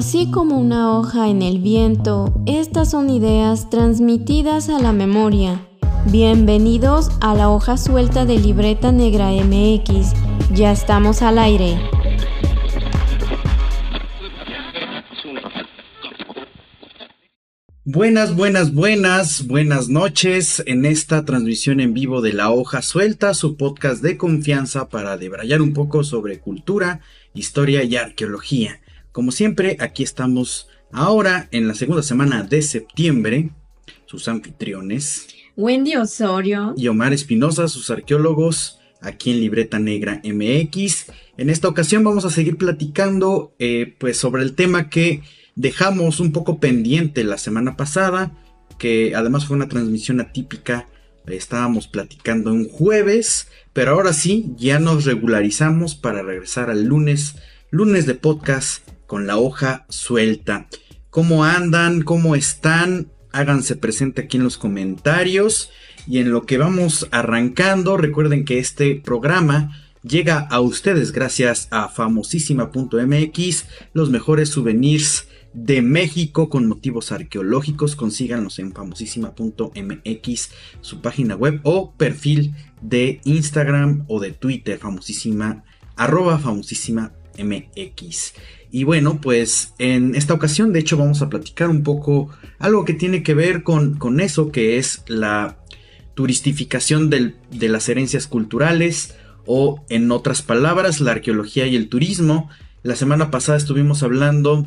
Así como una hoja en el viento, estas son ideas transmitidas a la memoria. Bienvenidos a la hoja suelta de Libreta Negra MX. Ya estamos al aire. Buenas, buenas, buenas, buenas noches en esta transmisión en vivo de La Hoja Suelta, su podcast de confianza para debrayar un poco sobre cultura, historia y arqueología. Como siempre, aquí estamos ahora en la segunda semana de septiembre, sus anfitriones. Wendy Osorio. Y Omar Espinosa, sus arqueólogos, aquí en Libreta Negra MX. En esta ocasión vamos a seguir platicando eh, pues sobre el tema que dejamos un poco pendiente la semana pasada, que además fue una transmisión atípica. Estábamos platicando un jueves, pero ahora sí, ya nos regularizamos para regresar al lunes, lunes de podcast con la hoja suelta. ¿Cómo andan? ¿Cómo están? Háganse presente aquí en los comentarios. Y en lo que vamos arrancando, recuerden que este programa llega a ustedes gracias a famosísima.mx, los mejores souvenirs de México con motivos arqueológicos. Consíganlos en famosísima.mx, su página web o perfil de Instagram o de Twitter, famosísima. Y bueno, pues en esta ocasión de hecho vamos a platicar un poco algo que tiene que ver con, con eso, que es la turistificación de las herencias culturales o en otras palabras la arqueología y el turismo. La semana pasada estuvimos hablando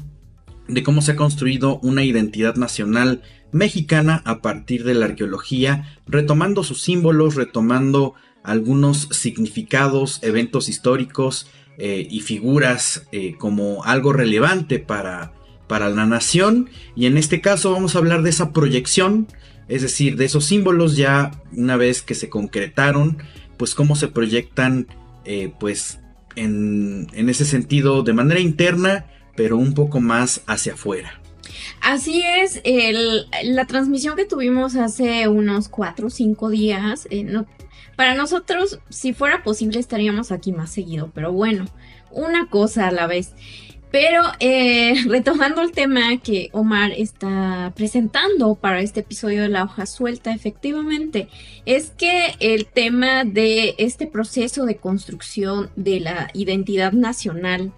de cómo se ha construido una identidad nacional mexicana a partir de la arqueología, retomando sus símbolos, retomando algunos significados, eventos históricos, eh, y figuras eh, como algo relevante para, para la nación. Y en este caso vamos a hablar de esa proyección, es decir, de esos símbolos ya una vez que se concretaron, pues cómo se proyectan eh, pues en, en ese sentido de manera interna, pero un poco más hacia afuera. Así es, la transmisión que tuvimos hace unos 4 o 5 días, para nosotros, si fuera posible, estaríamos aquí más seguido, pero bueno, una cosa a la vez. Pero eh, retomando el tema que Omar está presentando para este episodio de la hoja suelta, efectivamente, es que el tema de este proceso de construcción de la identidad nacional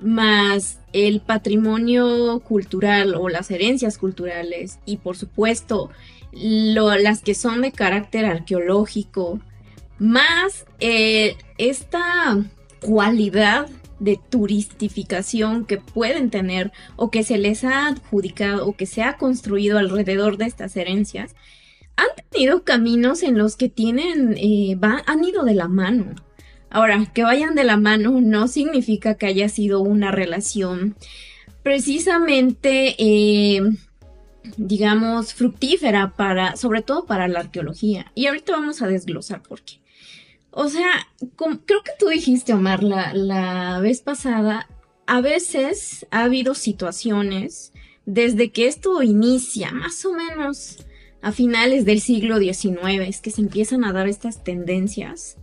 más el patrimonio cultural o las herencias culturales y por supuesto las que son de carácter arqueológico más eh, esta cualidad de turistificación que pueden tener o que se les ha adjudicado o que se ha construido alrededor de estas herencias, han tenido caminos en los que tienen, eh, han ido de la mano. Ahora, que vayan de la mano no significa que haya sido una relación precisamente, eh, digamos, fructífera para, sobre todo para la arqueología. Y ahorita vamos a desglosar por qué. O sea, creo que tú dijiste, Omar, la, la vez pasada, a veces ha habido situaciones desde que esto inicia, más o menos a finales del siglo XIX, es que se empiezan a dar estas tendencias.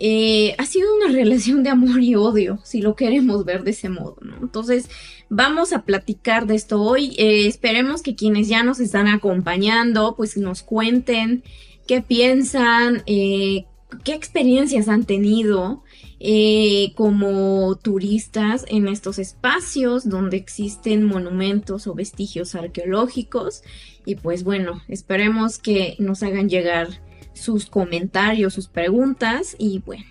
Eh, ha sido una relación de amor y odio, si lo queremos ver de ese modo, ¿no? Entonces, vamos a platicar de esto hoy. Eh, esperemos que quienes ya nos están acompañando, pues nos cuenten qué piensan, eh, qué experiencias han tenido eh, como turistas en estos espacios donde existen monumentos o vestigios arqueológicos. Y pues bueno, esperemos que nos hagan llegar sus comentarios, sus preguntas y bueno.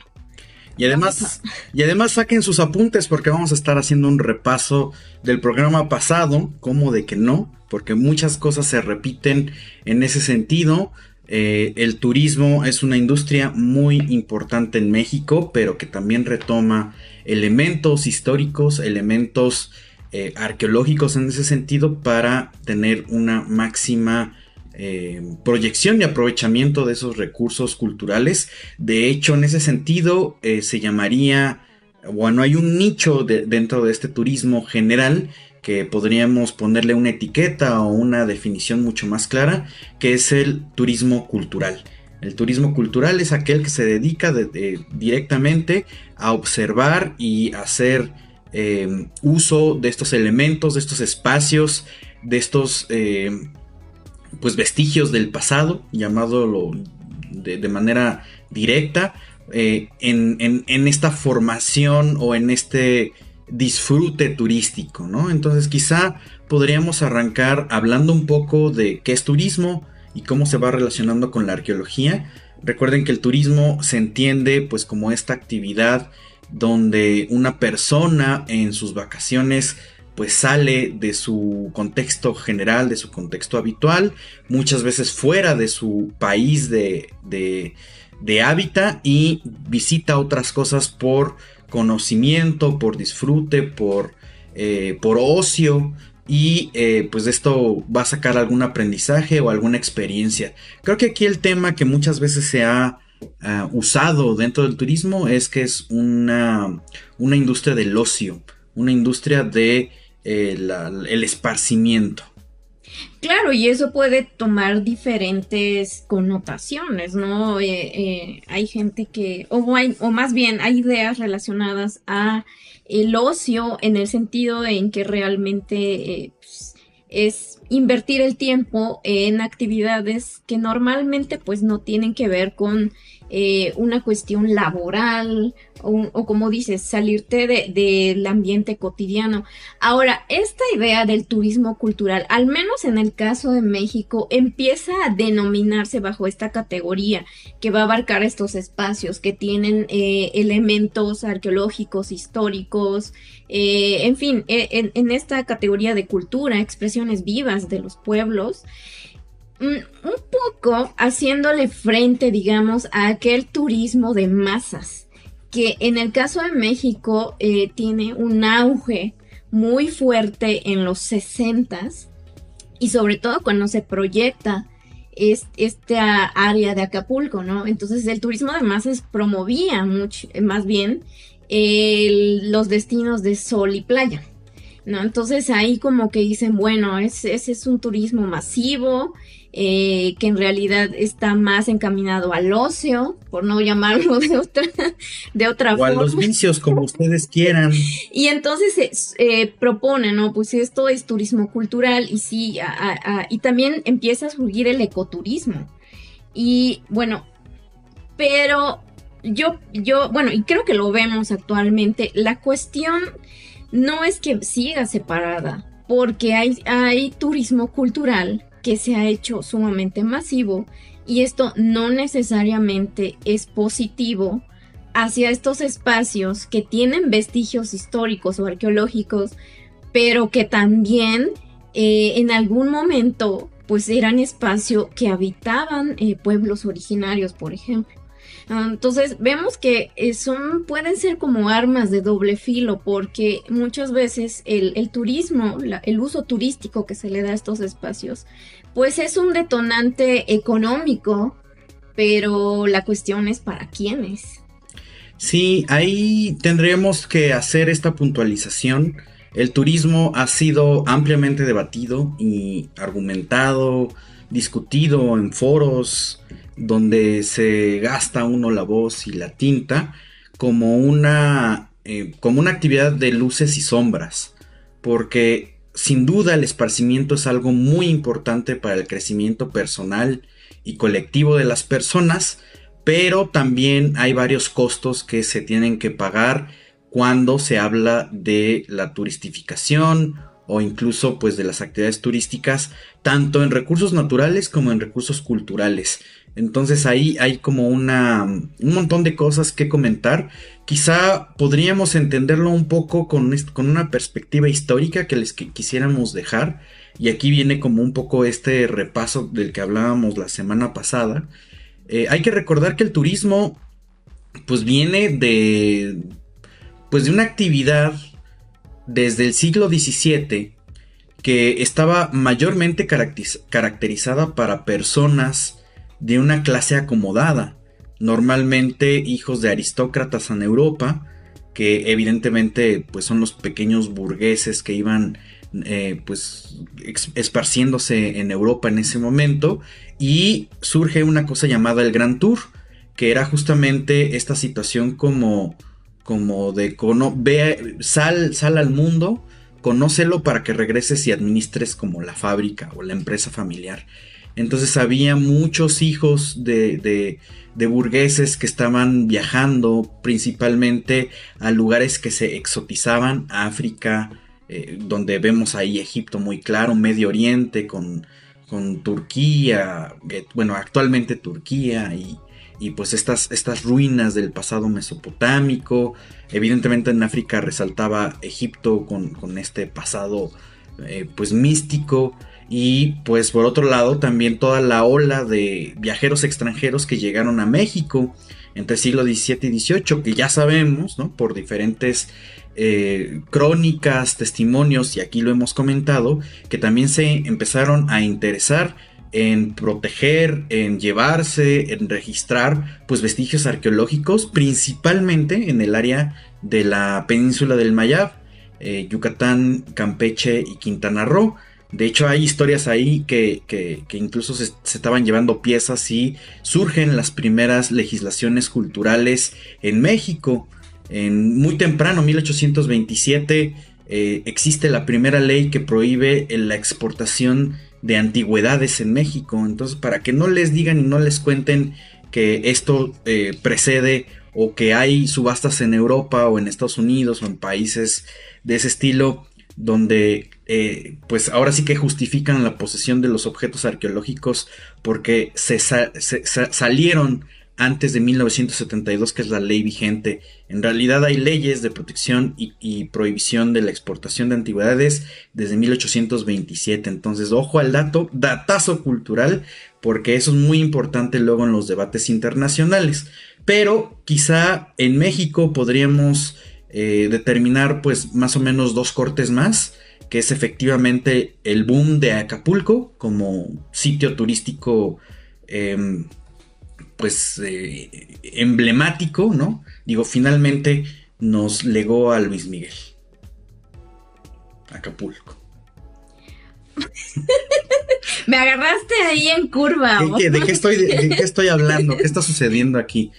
Y además, y además saquen sus apuntes porque vamos a estar haciendo un repaso del programa pasado, como de que no, porque muchas cosas se repiten en ese sentido. Eh, el turismo es una industria muy importante en México, pero que también retoma elementos históricos, elementos eh, arqueológicos en ese sentido para tener una máxima eh, proyección y aprovechamiento de esos recursos culturales. De hecho, en ese sentido se llamaría, bueno, hay un nicho dentro de este turismo general que podríamos ponerle una etiqueta o una definición mucho más clara, que es el turismo cultural. El turismo cultural es aquel que se dedica directamente a observar y hacer eh, uso de estos elementos, de estos espacios, de estos eh, pues vestigios del pasado, llamado de, de manera directa, eh, en, esta formación o en este disfrute turístico, ¿no? Entonces quizá podríamos arrancar hablando un poco de qué es turismo y cómo se va relacionando con la arqueología. Recuerden que el turismo se entiende pues como esta actividad donde una persona en sus vacaciones pues sale de su contexto general, de su contexto habitual, muchas veces fuera de su país de, de, de hábitat y visita otras cosas por conocimiento, por disfrute, por, eh, por ocio y eh, pues esto va a sacar algún aprendizaje o alguna experiencia. Creo que aquí el tema que muchas veces se ha ah, usado dentro del turismo es que es una, una industria del ocio, una industria de eh, el esparcimiento. Claro, y eso puede tomar diferentes connotaciones, ¿no? Eh, eh, hay gente que, o, o más bien, hay ideas relacionadas a el ocio en el sentido en que realmente eh, pues, es invertir el tiempo en actividades que normalmente pues no tienen que ver con eh, una cuestión laboral o, como dices, salirte del ambiente cotidiano. Ahora, esta idea del turismo cultural, al menos en el caso de México, empieza a denominarse bajo esta categoría que va a abarcar estos espacios que tienen eh, elementos arqueológicos, históricos, eh, en fin, en, en esta categoría de cultura, expresiones vivas de los pueblos. Un poco haciéndole frente, digamos, a aquel turismo de masas, que en el caso de México eh, tiene un auge muy fuerte en los 60 y sobre todo cuando se proyecta esta área de Acapulco, ¿no? Entonces el turismo de masas promovía mucho, más bien los destinos de sol y playa. ¿No? Entonces ahí como que dicen, bueno, ese es un turismo masivo, eh, que en realidad está más encaminado al ocio, por no llamarlo de otra, de otra o a los vicios, como ustedes quieran. Y entonces se eh, propone, ¿no? Pues esto es turismo cultural y sí, y también empieza a surgir el ecoturismo. Y bueno, pero yo, yo, bueno, y creo que lo vemos actualmente, la cuestión no es que siga separada, porque hay, turismo cultural que se ha hecho sumamente masivo y esto no necesariamente es positivo hacia estos espacios que tienen vestigios históricos o arqueológicos, pero que también eh, en algún momento pues eran espacio que habitaban eh, pueblos originarios, por ejemplo. Ah, entonces vemos que eh, son, pueden ser como armas de doble filo porque muchas veces el, turismo, el uso turístico que se le da a estos espacios, pues es un detonante económico, pero la cuestión es para quiénes. Sí, ahí tendríamos que hacer esta puntualización. El turismo ha sido ampliamente debatido y argumentado, discutido en foros, donde se gasta uno la voz y la tinta como una, eh, como una actividad de luces y sombras, porque sin duda el esparcimiento es algo muy importante para el crecimiento personal y colectivo de las personas, pero también hay varios costos que se tienen que pagar cuando se habla de la turistificación o incluso pues de las actividades turísticas tanto en recursos naturales como en recursos culturales. Entonces ahí hay como una, un montón de cosas que comentar. Quizá podríamos entenderlo un poco con, con una perspectiva histórica que les quisiéramos dejar. Y aquí viene como un poco este repaso del que hablábamos la semana pasada. Eh, hay que recordar que el turismo pues viene de pues de una actividad desde el siglo XVII que estaba mayormente caracterizada para personas de una clase acomodada, normalmente hijos de aristócratas en Europa, que evidentemente pues son los pequeños burgueses que iban eh, pues esparciéndose en Europa en ese momento y surge una cosa llamada el Gran Tour, que era justamente esta situación como como de ve, sal, sal al mundo, conócelo para que regreses y administres como la fábrica o la empresa familiar. Entonces había muchos hijos de, de, burgueses que estaban viajando principalmente a lugares que se exotizaban, África, eh, donde vemos ahí Egipto muy claro, Medio Oriente con, con Turquía, eh, bueno, actualmente Turquía y, y pues estas, estas ruinas del pasado mesopotámico. Evidentemente en África resaltaba Egipto con, con este pasado eh, pues místico. Y pues por otro lado también toda la ola de viajeros extranjeros que llegaron a México entre siglo XVII y XVIII, que ya sabemos, ¿no? Por diferentes eh, crónicas, testimonios, y aquí lo hemos comentado, que también se empezaron a interesar en proteger, en llevarse, en registrar, pues vestigios arqueológicos, principalmente en el área de la península del Mayab, eh, Yucatán, Campeche y Quintana Roo. De hecho, hay historias ahí que, incluso se, estaban llevando piezas y surgen las primeras legislaciones culturales en México. En muy temprano, 1827, eh, existe la primera ley que prohíbe la exportación de antigüedades en México. Entonces, para que no les digan y no les cuenten que esto eh, precede o que hay subastas en Europa o en Estados Unidos o en países de ese estilo donde eh, pues ahora sí que justifican la posesión de los objetos arqueológicos porque se, salieron antes de 1972, que es la ley vigente. En realidad hay leyes de protección y, prohibición de la exportación de antigüedades desde 1827. Entonces, ojo al dato, datazo cultural, porque eso es muy importante luego en los debates internacionales. Pero quizá en México podríamos eh, determinar pues más o menos dos cortes más, que es efectivamente el boom de Acapulco como sitio turístico em, pues eh, emblemático, ¿no? Digo, finalmente nos legó a Luis Miguel. Acapulco. Me agarraste ahí en curva. ¿De, qué estoy, de, qué estoy hablando? ¿Qué está sucediendo aquí?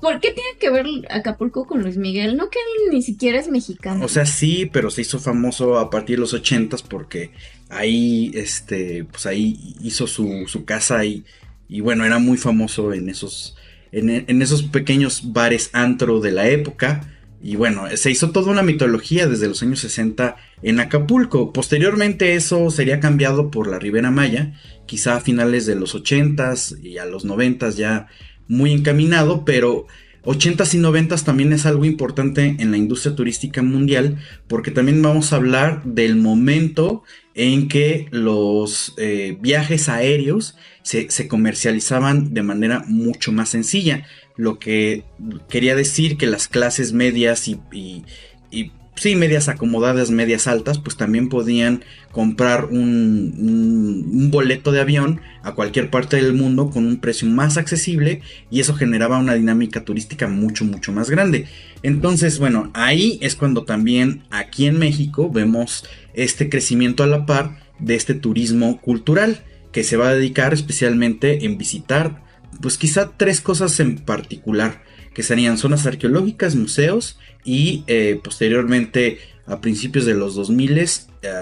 ¿Por qué tiene que ver Acapulco con Luis Miguel? No que él ni siquiera es mexicano. O sea, sí, pero se hizo famoso a partir de los ochentas porque ahí, este, pues ahí hizo su, su casa y y bueno, era muy famoso en esos, en, esos pequeños bares antro de la época. Y bueno, se hizo toda una mitología desde los años 60 en Acapulco. Posteriormente eso sería cambiado por la Ribera Maya, quizá a finales de los 80s y a los 90s ya muy encaminado, pero 80s y 90s también es algo importante en la industria turística mundial porque también vamos a hablar del momento en que los eh, viajes aéreos se, comercializaban de manera mucho más sencilla, lo que quería decir que las clases medias y, y, sí, medias acomodadas, medias altas, pues también podían comprar un, un, boleto de avión a cualquier parte del mundo con un precio más accesible y eso generaba una dinámica turística mucho, mucho más grande. Entonces, bueno, ahí es cuando también aquí en México vemos este crecimiento a la par de este turismo cultural que se va a dedicar especialmente en visitar, pues quizá tres cosas en particular, que serían zonas arqueológicas, museos y eh, posteriormente a principios de los 2000 eh,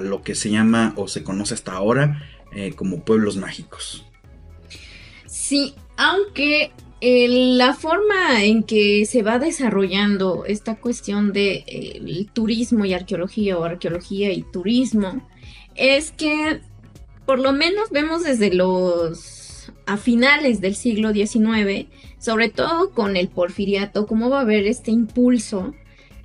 lo que se llama o se conoce hasta ahora eh, como pueblos mágicos. Sí, aunque la forma en que se va desarrollando esta cuestión de turismo y arqueología o arqueología y turismo es que por lo menos vemos desde los a finales del siglo XIX, sobre todo con el porfiriato, cómo va a haber este impulso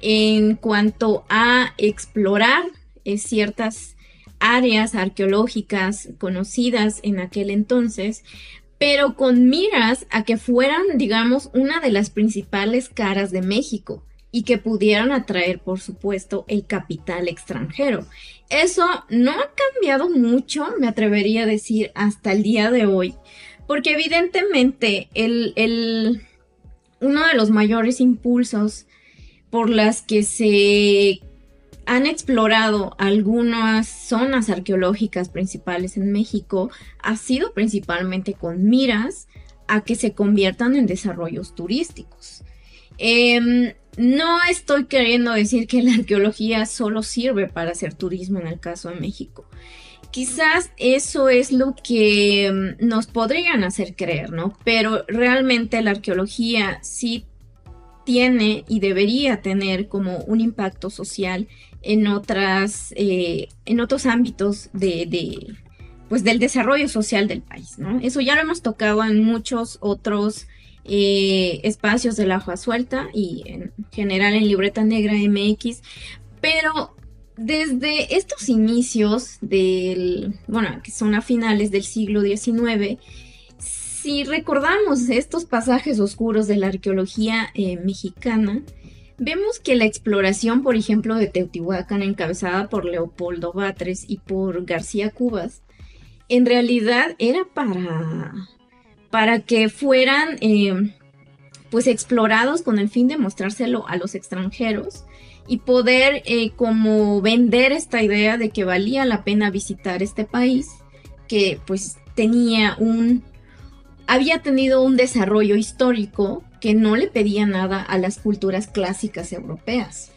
en cuanto a explorar eh, ciertas áreas arqueológicas conocidas en aquel entonces, pero con miras a que fueran, digamos, una de las principales caras de México y que pudieran atraer, por supuesto, el capital extranjero. Eso no ha cambiado mucho, me atrevería a decir, hasta el día de hoy, porque evidentemente el, uno de los mayores impulsos por las que se han explorado algunas zonas arqueológicas principales en México ha sido principalmente con miras a que se conviertan en desarrollos turísticos. Em, no estoy queriendo decir que la arqueología solo sirve para hacer turismo en el caso de México. Quizás eso es lo que mm, nos podrían hacer creer, ¿no? Pero realmente la arqueología sí tiene y debería tener como un impacto social en otras, eh, en otros ámbitos de, pues del desarrollo social del país, ¿no? Eso ya lo hemos tocado en muchos otros eh, espacios de la hoja suelta y en general en Libreta Negra MX, pero desde estos inicios del, bueno, que son a finales del siglo XIX, si recordamos estos pasajes oscuros de la arqueología eh, mexicana, vemos que la exploración, por ejemplo, de Teotihuacán, encabezada por Leopoldo Batres y por García Cubas, en realidad era para para que fueran eh, pues explorados con el fin de mostrárselo a los extranjeros y poder eh, como vender esta idea de que valía la pena visitar este país que pues tenía un había tenido un desarrollo histórico que no le pedía nada a las culturas clásicas europeas.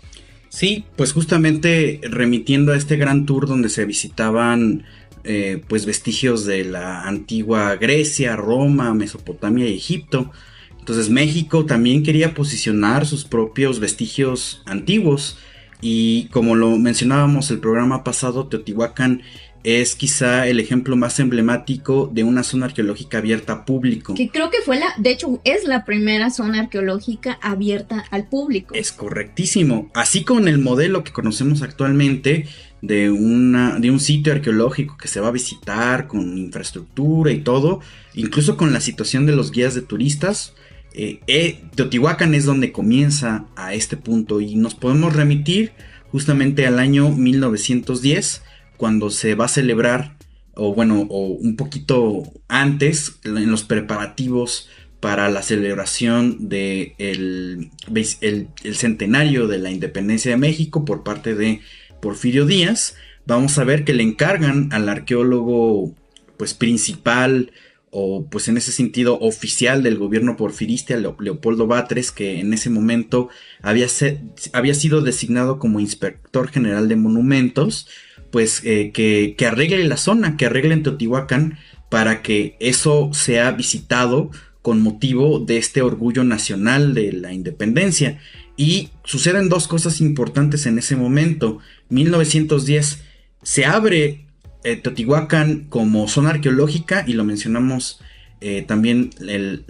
Sí, pues justamente remitiendo a este gran tour donde se visitaban eh, pues vestigios de la antigua Grecia, Roma, Mesopotamia y Egipto. Entonces México también quería posicionar sus propios vestigios antiguos y como lo mencionábamos el programa pasado, Teotihuacán es quizá el ejemplo más emblemático de una zona arqueológica abierta a público. Que creo que fue la, de hecho, es la primera zona arqueológica abierta al público. Es correctísimo. Así con el modelo que conocemos actualmente, de, una, de un sitio arqueológico que se va a visitar con infraestructura y todo, incluso con la situación de los guías de turistas. Eh, eh, Teotihuacán es donde comienza a este punto y nos podemos remitir justamente al año 1910 cuando se va a celebrar o bueno o un poquito antes en los preparativos para la celebración del de el, el centenario de la independencia de México por parte de Porfirio Díaz, vamos a ver que le encargan al arqueólogo pues principal o pues en ese sentido oficial del gobierno porfirista, Leopoldo Batres, que en ese momento había, había sido designado como inspector general de monumentos, pues eh, que, que, arregle la zona, que arregle en Teotihuacán para que eso sea visitado con motivo de este orgullo nacional de la independencia. Y suceden dos cosas importantes en ese momento. 1910 se abre eh, como zona arqueológica y lo mencionamos eh, también el,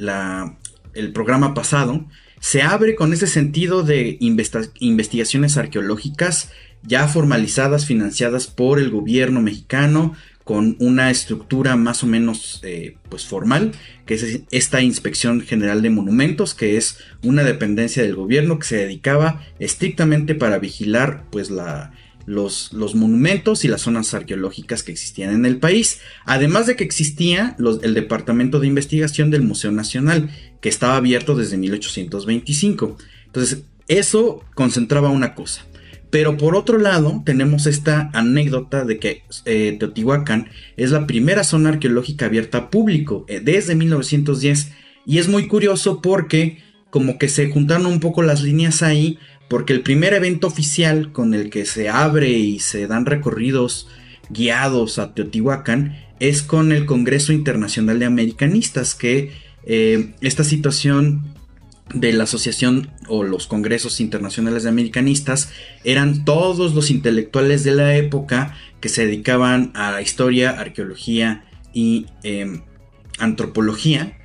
el, programa pasado. Se abre con ese sentido de investigaciones arqueológicas ya formalizadas, financiadas por el gobierno mexicano, con una estructura más o menos eh, pues formal, que es esta Inspección General de Monumentos, que es una dependencia del gobierno que se dedicaba estrictamente para vigilar pues la, los, los, monumentos y las zonas arqueológicas que existían en el país, además de que existía el Departamento de Investigación del Museo Nacional, que estaba abierto desde 1825. Entonces, eso concentraba una cosa, pero por otro lado, tenemos esta anécdota de que eh, Teotihuacán es la primera zona arqueológica abierta a público eh, desde 1910. Y es muy curioso porque como que se juntaron un poco las líneas ahí, porque el primer evento oficial con el que se abre y se dan recorridos guiados a Teotihuacán es con el Congreso Internacional de Americanistas, que eh, esta situación de la asociación o los congresos internacionales de americanistas eran todos los intelectuales de la época que se dedicaban a la historia, arqueología y em, antropología.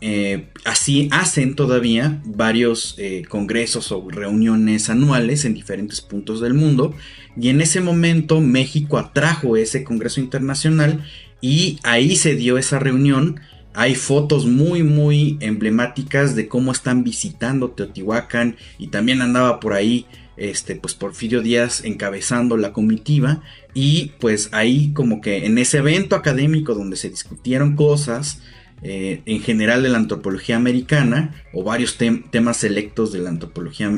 Eh, así hacen todavía varios eh, congresos o reuniones anuales en diferentes puntos del mundo. Y en ese momento México atrajo ese congreso internacional y ahí se dio esa reunión. Hay fotos muy muy emblemáticas de cómo están visitando Teotihuacán y también andaba por ahí este pues Porfirio Díaz encabezando la comitiva. Y pues ahí como que en ese evento académico donde se discutieron cosas eh, en general de la antropología americana o varios temas selectos de la antropología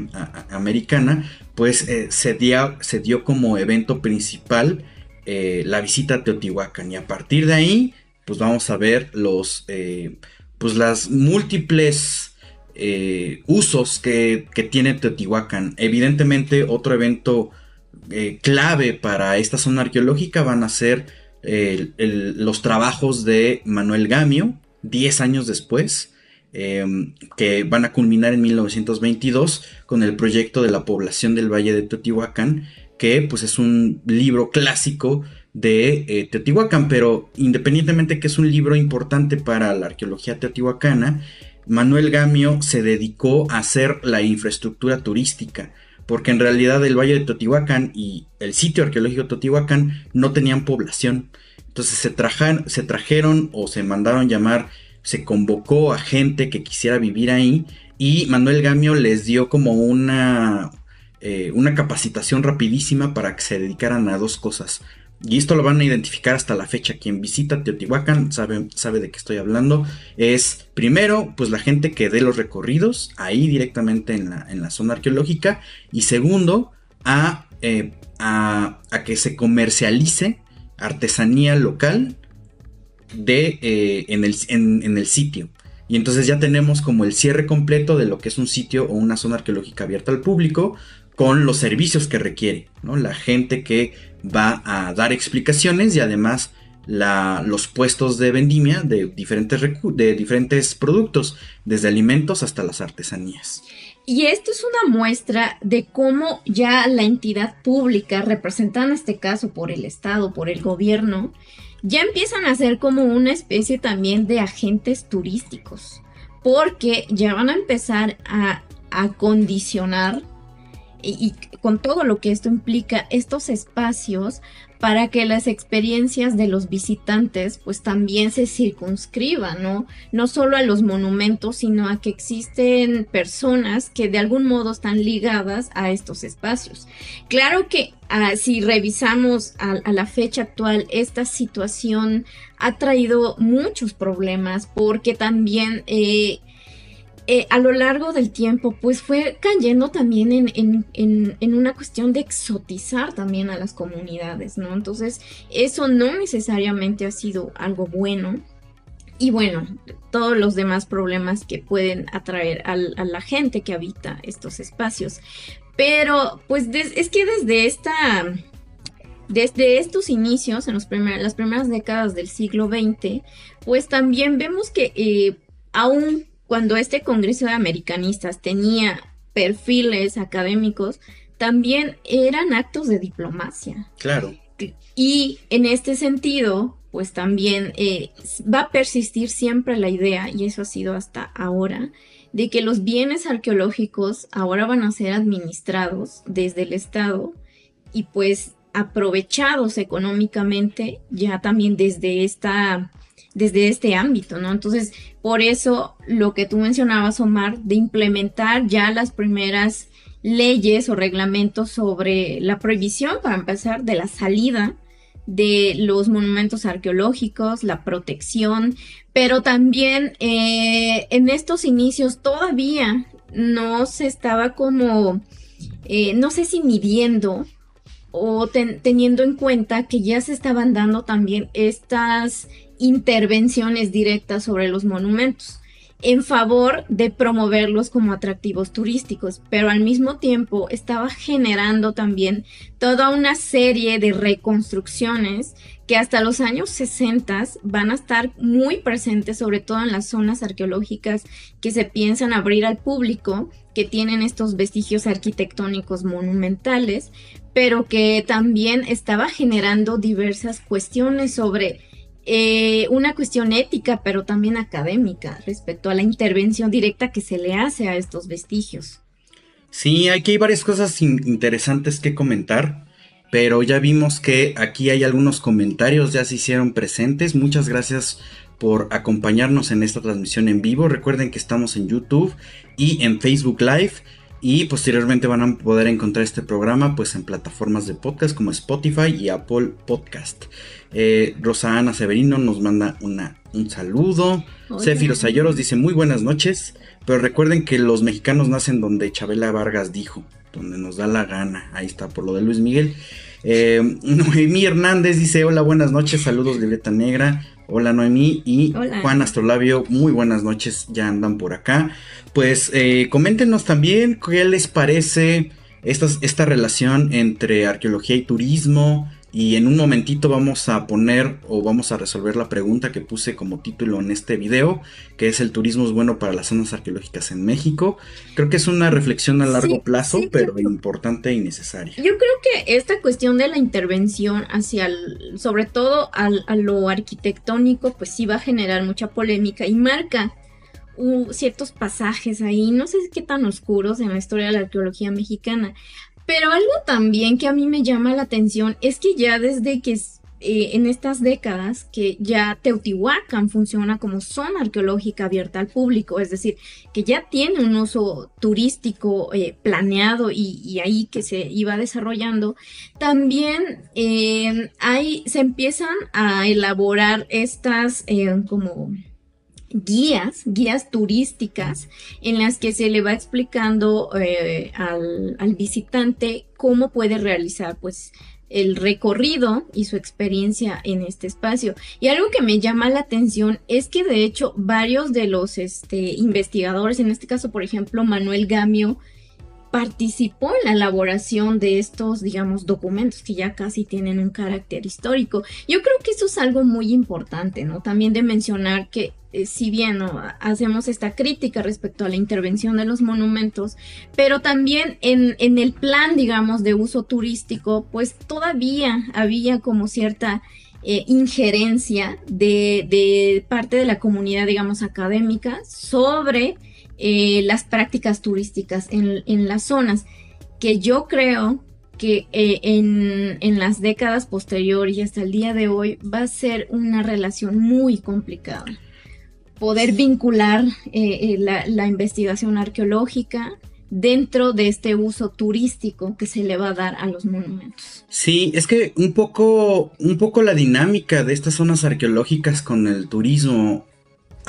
americana pues eh, se, dio, como evento principal eh, la visita a Teotihuacán y a partir de ahí pues vamos a ver los, pues las múltiples usos que, tiene Teotihuacán. Evidentemente, otro evento clave para esta zona arqueológica van a ser los trabajos de Manuel Gamio, 10 años después, em, que van a culminar en 1922 con el proyecto de la población del Valle de Teotihuacán, que pues es un libro clásico de eh, Teotihuacán, pero independientemente que es un libro importante para la arqueología teotihuacana, Manuel Gamio se dedicó a hacer la infraestructura turística, porque en realidad el Valle de Teotihuacán y el sitio arqueológico de Teotihuacán no tenían población. Entonces se, se trajeron o se mandaron llamar, se convocó a gente que quisiera vivir ahí y Manuel Gamio les dio como una, eh, una capacitación rapidísima para que se dedicaran a dos cosas. Y esto lo van a identificar hasta la fecha. Quien visita Teotihuacán sabe, sabe de qué estoy hablando. Es primero, pues la gente que dé los recorridos ahí directamente en la, en la zona arqueológica. Y segundo, a, eh, a, que se comercialice artesanía local de, eh, en, el, en el sitio. Y entonces ya tenemos como el cierre completo de lo que es un sitio o una zona arqueológica abierta al público con los servicios que requiere, ¿no? La gente que va a dar explicaciones y además los puestos de vendimia de diferentes, de diferentes productos, desde alimentos hasta las artesanías. Y esto es una muestra de cómo ya la entidad pública, representada en este caso por el Estado, por el gobierno, ya empiezan a ser como una especie también de agentes turísticos, porque ya van a empezar a acondicionar y, con todo lo que esto implica, estos espacios para que las experiencias de los visitantes pues también se circunscriban, ¿no? No solo a los monumentos, sino a que existen personas que de algún modo están ligadas a estos espacios. Claro que ah, si revisamos a, la fecha actual, esta situación ha traído muchos problemas porque también... Eh, eh, a lo largo del tiempo, pues fue cayendo también en, una cuestión de exotizar también a las comunidades, ¿no? Entonces, eso no necesariamente ha sido algo bueno. Y bueno, todos los demás problemas que pueden atraer a la gente que habita estos espacios. Pero, pues es que desde esta desde estos inicios, en los las primeras décadas del siglo XX, pues también vemos que eh, aún cuando este Congreso de Americanistas tenía perfiles académicos, también eran actos de diplomacia. Claro. Y en este sentido, pues también eh, va a persistir siempre la idea, y eso ha sido hasta ahora, de que los bienes arqueológicos ahora van a ser administrados desde el Estado y pues aprovechados económicamente ya también desde esta desde este ámbito, ¿no? Entonces, por eso lo que tú mencionabas, Omar, de implementar ya las primeras leyes o reglamentos sobre la prohibición, para empezar, de la salida de los monumentos arqueológicos, la protección, pero también eh, en estos inicios todavía no se estaba como, eh, no sé si midiendo o teniendo en cuenta que ya se estaban dando también estas intervenciones directas sobre los monumentos en favor de promoverlos como atractivos turísticos, pero al mismo tiempo estaba generando también toda una serie de reconstrucciones que hasta los años 60 van a estar muy presentes, sobre todo en las zonas arqueológicas que se piensan abrir al público, que tienen estos vestigios arquitectónicos monumentales, pero que también estaba generando diversas cuestiones sobre eh, una cuestión ética, pero también académica respecto a la intervención directa que se le hace a estos vestigios. Sí, aquí hay varias cosas interesantes que comentar, pero ya vimos que aquí hay algunos comentarios, ya se hicieron presentes. Muchas gracias por acompañarnos en esta transmisión en vivo. Recuerden que estamos en YouTube y en Facebook Live. Y posteriormente van a poder encontrar este programa pues en plataformas de podcast como Spotify y Apple Podcast. Eh, Rosa Ana Severino nos manda una, un saludo. Céfiro Sayoros dice muy buenas noches. Pero recuerden que los mexicanos nacen donde Chabela Vargas dijo, donde nos da la gana. Ahí está, por lo de Luis Miguel. Eh, Noemí Hernández dice, hola, buenas noches, saludos Libreta Negra. Hola Noemí y Juan Astrolabio, muy buenas noches, ya andan por acá. Pues eh, coméntenos también qué les parece esta, esta relación entre arqueología y turismo, y en un momentito vamos a poner o vamos a resolver la pregunta que puse como título en este video, que es el turismo es bueno para las zonas arqueológicas en México. Creo que es una reflexión a largo plazo, pero importante y necesaria. Yo creo que esta cuestión de la intervención hacia, sobre todo a lo arquitectónico, pues sí va a generar mucha polémica y marca ciertos pasajes ahí, no sé qué tan oscuros en la historia de la arqueología mexicana. Pero algo también que a mí me llama la atención es que ya desde que eh, en estas décadas que ya Teotihuacán funciona como zona arqueológica abierta al público, es decir, que ya tiene un uso turístico eh, planeado y, ahí que se iba desarrollando, también eh, se empiezan a elaborar estas como guías, guías turísticas en las que se le va explicando eh, al, al, visitante cómo puede realizar pues el recorrido y su experiencia en este espacio. Y algo que me llama la atención es que de hecho varios de los este, investigadores, en este caso por ejemplo Manuel Gamio, participó en la elaboración de estos, digamos, documentos que ya casi tienen un carácter histórico. Yo creo que eso es algo muy importante, ¿no? También de mencionar que eh, si bien hacemos esta crítica respecto a la intervención de los monumentos, pero también en, el plan, digamos, de uso turístico, pues todavía había como cierta eh, injerencia de, de parte de la comunidad, digamos, académica sobre eh, las prácticas turísticas en, las zonas, que yo creo que eh, en, las décadas posteriores y hasta el día de hoy va a ser una relación muy complicada. Poder vincular eh, la, investigación arqueológica dentro de este uso turístico que se le va a dar a los monumentos. Sí, es que un poco, un poco la dinámica de estas zonas arqueológicas con el turismo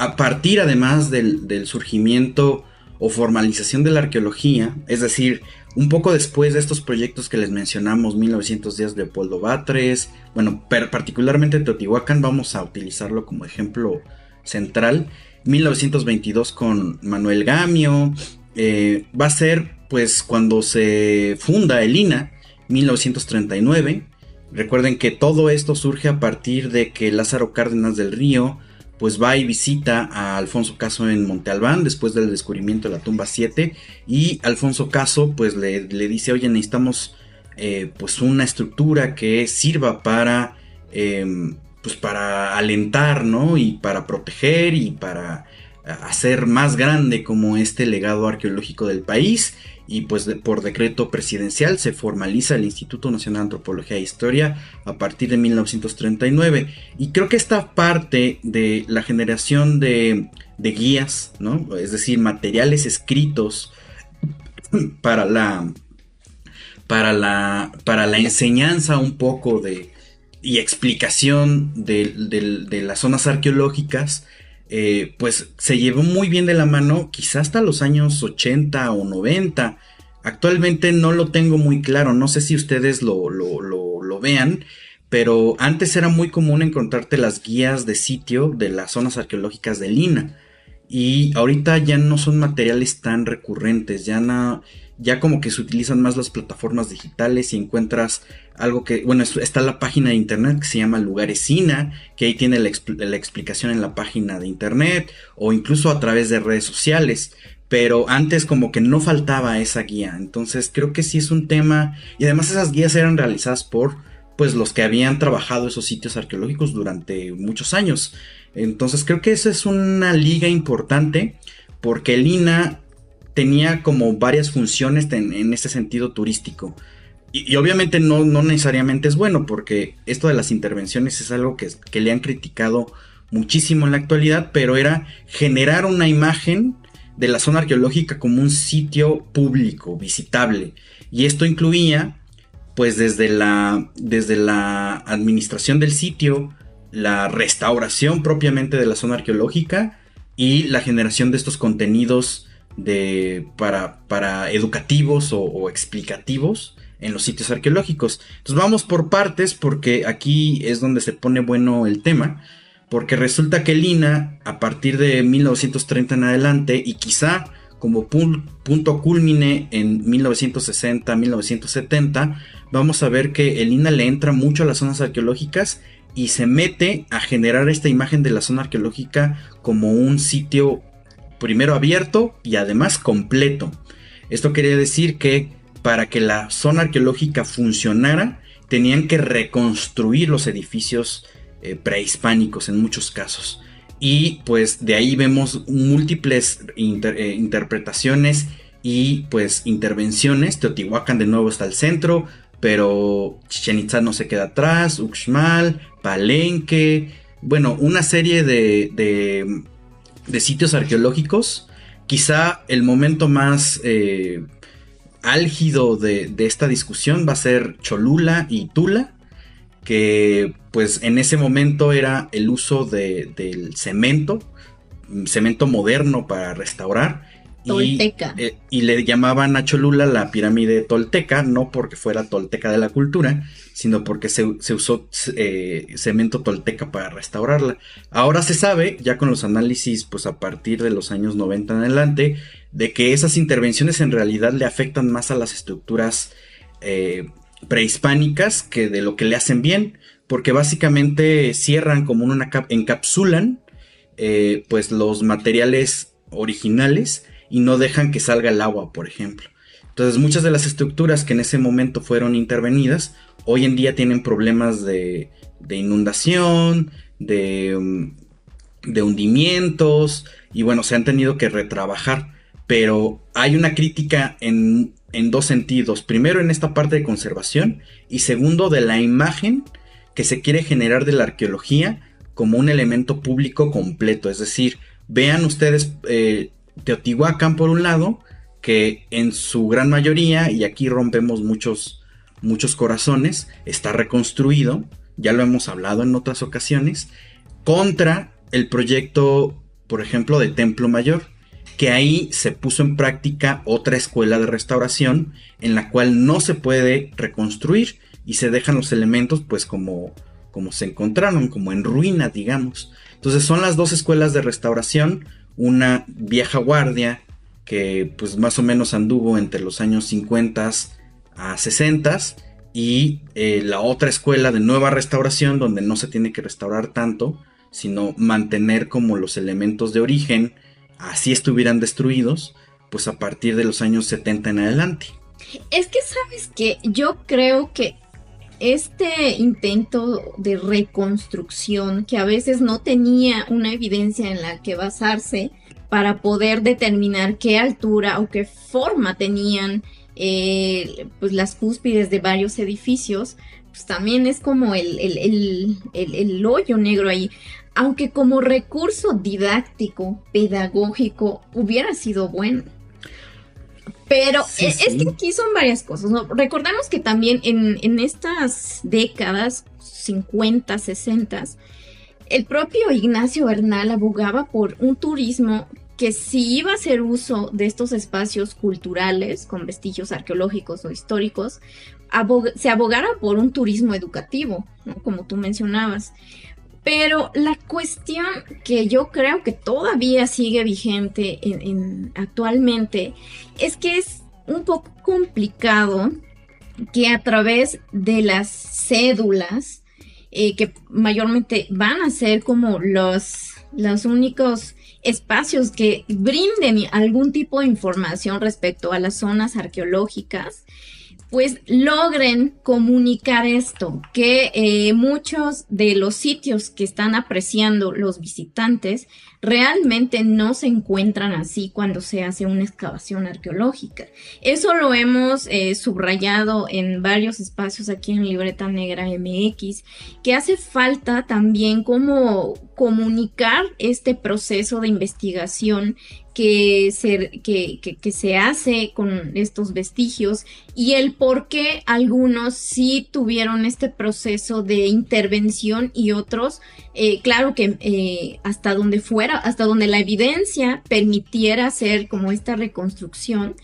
a partir además del, surgimiento o formalización de la arqueología, es decir, un poco después de estos proyectos que les mencionamos, 1900 días de Leopoldo Batres, bueno, particularmente Teotihuacán, vamos a utilizarlo como ejemplo central, 1922 con Manuel Gamio, eh, va a ser pues cuando se funda el INA, 1939, recuerden que todo esto surge a partir de que Lázaro Cárdenas del Río, pues va y visita a Alfonso Caso en Monte Albán después del descubrimiento de la tumba 7 y Alfonso Caso pues le, dice oye necesitamos eh, pues una estructura que sirva para em, pues para alentar no y para proteger y para hacer más grande como este legado arqueológico del país y pues por decreto presidencial se formaliza el Instituto Nacional de Antropología e Historia a partir de 1939 y creo que esta parte de la generación de, guías, ¿no? es decir, materiales escritos para la para la para la enseñanza un poco de y explicación de, de las zonas arqueológicas eh, pues se llevó muy bien de la mano, quizás hasta los años 80 o 90. Actualmente no lo tengo muy claro, no sé si ustedes lo, lo, vean, pero antes era muy común encontrarte las guías de sitio de las zonas arqueológicas de Lina. Y ahorita ya no son materiales tan recurrentes, ya no, ya como que se utilizan más las plataformas digitales y encuentras algo que, bueno, está la página de internet que se llama Lugaresina, que ahí tiene la, explicación en la página de internet o incluso a través de redes sociales. Pero antes como que no faltaba esa guía. Entonces creo que sí es un tema. Y además esas guías eran realizadas por pues los que habían trabajado esos sitios arqueológicos durante muchos años. Entonces creo que esa es una liga importante porque el INA tenía como varias funciones en, este sentido turístico. Y, obviamente no, no, necesariamente es bueno, porque esto de las intervenciones es algo que, que, le han criticado muchísimo en la actualidad, pero era generar una imagen de la zona arqueológica como un sitio público, visitable. Y esto incluía, pues desde la, desde la administración del sitio, la restauración propiamente de la zona arqueológica y la generación de estos contenidos de, para, para educativos o, explicativos en los sitios arqueológicos. Entonces vamos por partes porque aquí es donde se pone bueno el tema. Porque resulta que Lina, a partir de 1930 en adelante, y quizá como punto culmine en 1960-1970, vamos a ver que el INA le entra mucho a las zonas arqueológicas y se mete a generar esta imagen de la zona arqueológica como un sitio primero abierto y además completo. Esto quería decir que para que la zona arqueológica funcionara, tenían que reconstruir los edificios eh, prehispánicos en muchos casos. Y pues de ahí vemos múltiples eh, interpretaciones y pues intervenciones. Teotihuacán de nuevo está al centro, pero Chichen no se queda atrás, Uxmal, Palenque, bueno, una serie de, sitios arqueológicos. Quizá el momento más eh, álgido de, de, esta discusión va a ser Cholula y Tula, que pues en ese momento era el uso de, del cemento, cemento moderno para restaurar. Eh, y, le llamaban a Cholula la pirámide tolteca, no porque fuera tolteca de la cultura, sino porque se, usó eh, cemento tolteca para restaurarla. Ahora se sabe, ya con los análisis, pues a partir de los años 90 en adelante, de que esas intervenciones en realidad le afectan más a las estructuras eh, prehispánicas que de lo que le hacen bien, porque básicamente cierran como una encapsulan pues los materiales originales y no dejan que salga el agua, por ejemplo. Entonces muchas de las estructuras que en ese momento fueron intervenidas, hoy en día tienen problemas de, inundación, de, mm, de hundimientos, y bueno, se han tenido que retrabajar. Pero hay una crítica en en dos sentidos. Primero en esta parte de conservación y segundo de la imagen que se quiere generar de la arqueología como un elemento público completo. Es decir, vean ustedes eh, Teotihuacán por un lado, que en su gran mayoría, y aquí rompemos muchos, muchos corazones, está reconstruido, ya lo hemos hablado en otras ocasiones, contra el proyecto, por ejemplo, de Templo Mayor que ahí se puso en práctica otra escuela de restauración en la cual no se puede reconstruir y se dejan los elementos pues como, como se encontraron, como en ruina, digamos. Entonces son las dos escuelas de restauración, una vieja guardia que pues más o menos anduvo entre los años 50 a 60 y eh, la otra escuela de nueva restauración donde no se tiene que restaurar tanto, sino mantener como los elementos de origen, así estuvieran destruidos, pues a partir de los años 70 en adelante. Es que sabes que yo creo que este intento de reconstrucción, que a veces no tenía una evidencia en la que basarse para poder determinar qué altura o qué forma tenían eh, pues las cúspides de varios edificios, pues también es como el, el, el hoyo negro ahí aunque como recurso didáctico, pedagógico, hubiera sido bueno. Pero e, es, que aquí son varias cosas. ¿no? Recordemos que también en, estas décadas, 50, 60, el propio Ignacio Bernal abogaba por un turismo que si iba a hacer uso de estos espacios culturales con vestigios arqueológicos o históricos, se abogara por un turismo educativo, como tú mencionabas. Pero la cuestión que yo creo que todavía sigue vigente en, actualmente es que es un poco complicado que a través de las cédulas, eh, que mayormente van a ser como los, los únicos espacios que brinden algún tipo de información respecto a las zonas arqueológicas, pues logren comunicar esto, que eh, muchos de los sitios que están apreciando los visitantes realmente no se encuentran así cuando se hace una excavación arqueológica. Eso lo hemos eh, subrayado en varios espacios aquí en Libreta Negra MX, que hace falta también como comunicar este proceso de investigación que se, que, se hace con estos vestigios y el por qué algunos sí tuvieron este proceso de intervención y otros, eh, claro que eh, hasta donde fuera, hasta donde la evidencia permitiera hacer como esta reconstrucción,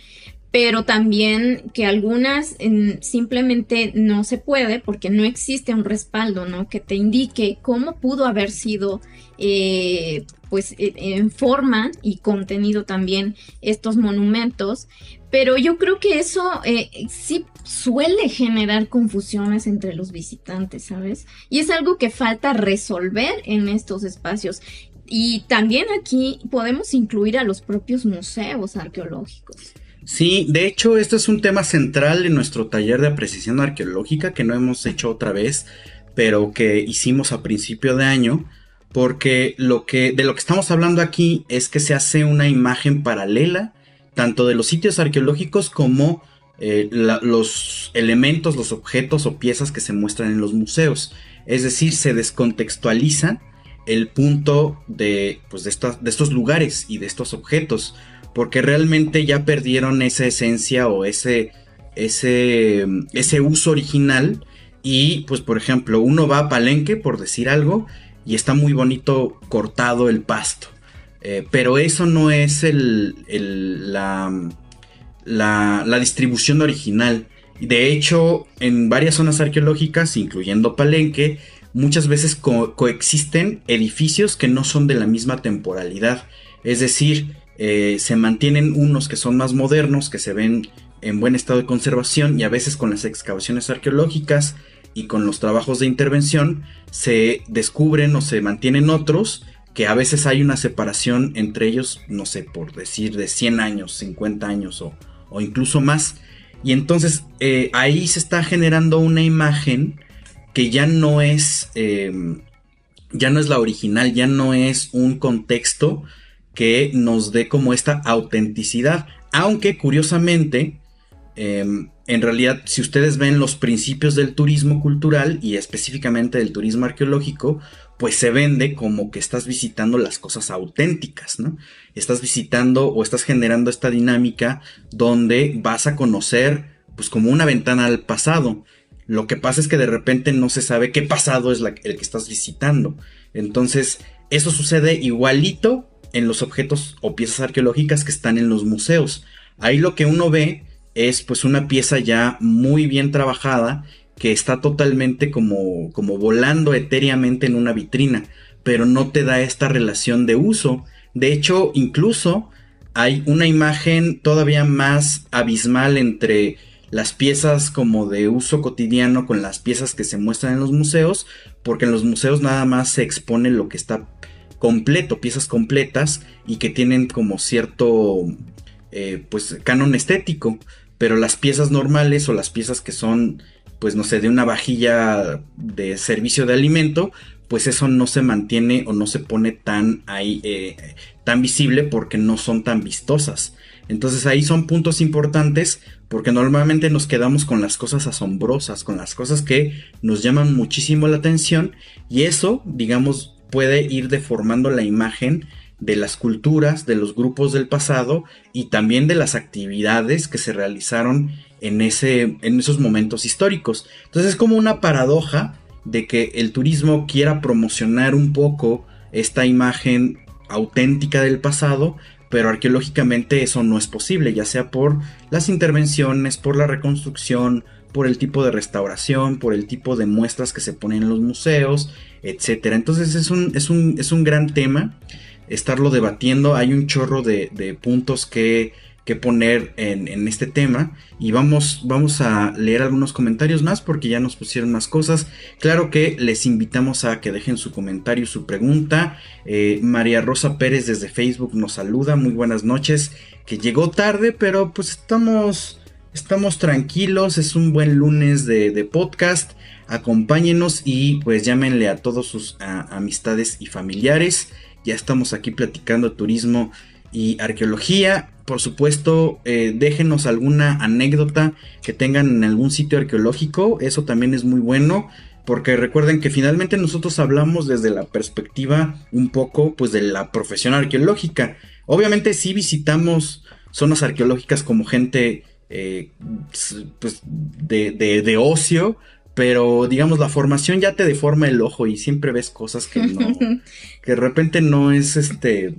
pero también que algunas simplemente no se puede porque no existe un respaldo, ¿no? Que te indique cómo pudo haber sido, eh, pues, e, en forma y contenido también estos monumentos. Pero yo creo que eso eh, sí suele generar confusiones entre los visitantes, ¿sabes? Y es algo que falta resolver en estos espacios. Y también aquí podemos incluir a los propios museos arqueológicos. Sí, de hecho, esto es un tema central en nuestro taller de apreciación arqueológica que no hemos hecho otra vez, pero que hicimos a principio de año, porque lo que de lo que estamos hablando aquí es que se hace una imagen paralela tanto de los sitios arqueológicos como eh, los elementos, los objetos o piezas que se muestran en los museos. Es decir, se descontextualiza el punto de, pues, de, de estos lugares y de estos objetos porque realmente ya perdieron esa esencia o ese, ese, ese uso original. Y pues por ejemplo, uno va a Palenque, por decir algo, y está muy bonito cortado el pasto. Eh, pero eso no es el, la, la, distribución original. De hecho, en varias zonas arqueológicas, incluyendo Palenque, muchas veces coexisten edificios que no son de la misma temporalidad. Es decir, eh, se mantienen unos que son más modernos, que se ven en buen estado de conservación y a veces con las excavaciones arqueológicas y con los trabajos de intervención se descubren o se mantienen otros que a veces hay una separación entre ellos, no sé, por decir de 100 años, 50 años o, incluso más. Y entonces eh, ahí se está generando una imagen que ya no es, eh, ya no es la original, ya no es un contexto que nos dé como esta autenticidad. Aunque curiosamente, em, en realidad, si ustedes ven los principios del turismo cultural y específicamente del turismo arqueológico, pues se vende como que estás visitando las cosas auténticas, ¿no? Estás visitando o estás generando esta dinámica donde vas a conocer, pues como una ventana al pasado. Lo que pasa es que de repente no se sabe qué pasado es el que estás visitando. Entonces, eso sucede igualito en los objetos o piezas arqueológicas que están en los museos. Ahí lo que uno ve es pues una pieza ya muy bien trabajada que está totalmente como, como volando etéreamente en una vitrina, pero no te da esta relación de uso. De hecho, incluso hay una imagen todavía más abismal entre las piezas como de uso cotidiano con las piezas que se muestran en los museos, porque en los museos nada más se expone lo que está completo, piezas completas y que tienen como cierto eh, pues canon estético, pero las piezas normales o las piezas que son pues no sé, de una vajilla de servicio de alimento, pues eso no se mantiene o no se pone tan ahí, eh, tan visible porque no son tan vistosas. Entonces ahí son puntos importantes porque normalmente nos quedamos con las cosas asombrosas, con las cosas que nos llaman muchísimo la atención y eso, digamos, puede ir deformando la imagen de las culturas, de los grupos del pasado y también de las actividades que se realizaron en, ese, en esos momentos históricos. Entonces es como una paradoja de que el turismo quiera promocionar un poco esta imagen auténtica del pasado, pero arqueológicamente eso no es posible, ya sea por las intervenciones, por la reconstrucción, por el tipo de restauración, por el tipo de muestras que se ponen en los museos, etcétera. Entonces es un, es un, es un gran tema estarlo debatiendo. Hay un chorro de, puntos que, que poner en, este tema. Y vamos, vamos a leer algunos comentarios más porque ya nos pusieron más cosas. Claro que les invitamos a que dejen su comentario, su pregunta. Eh, María Rosa Pérez desde Facebook nos saluda. Muy buenas noches. Que llegó tarde, pero pues estamos Estamos tranquilos, es un buen lunes de, podcast. Acompáñenos y pues llámenle a todos sus amistades y familiares. Ya estamos aquí platicando turismo y arqueología. Por supuesto, eh, déjenos alguna anécdota que tengan en algún sitio arqueológico. Eso también es muy bueno. Porque recuerden que finalmente nosotros hablamos desde la perspectiva un poco pues de la profesión arqueológica. Obviamente sí visitamos zonas arqueológicas como gente eh, pues de, de, ocio, pero digamos la formación ya te deforma el ojo y siempre ves cosas que no, que de repente no es este,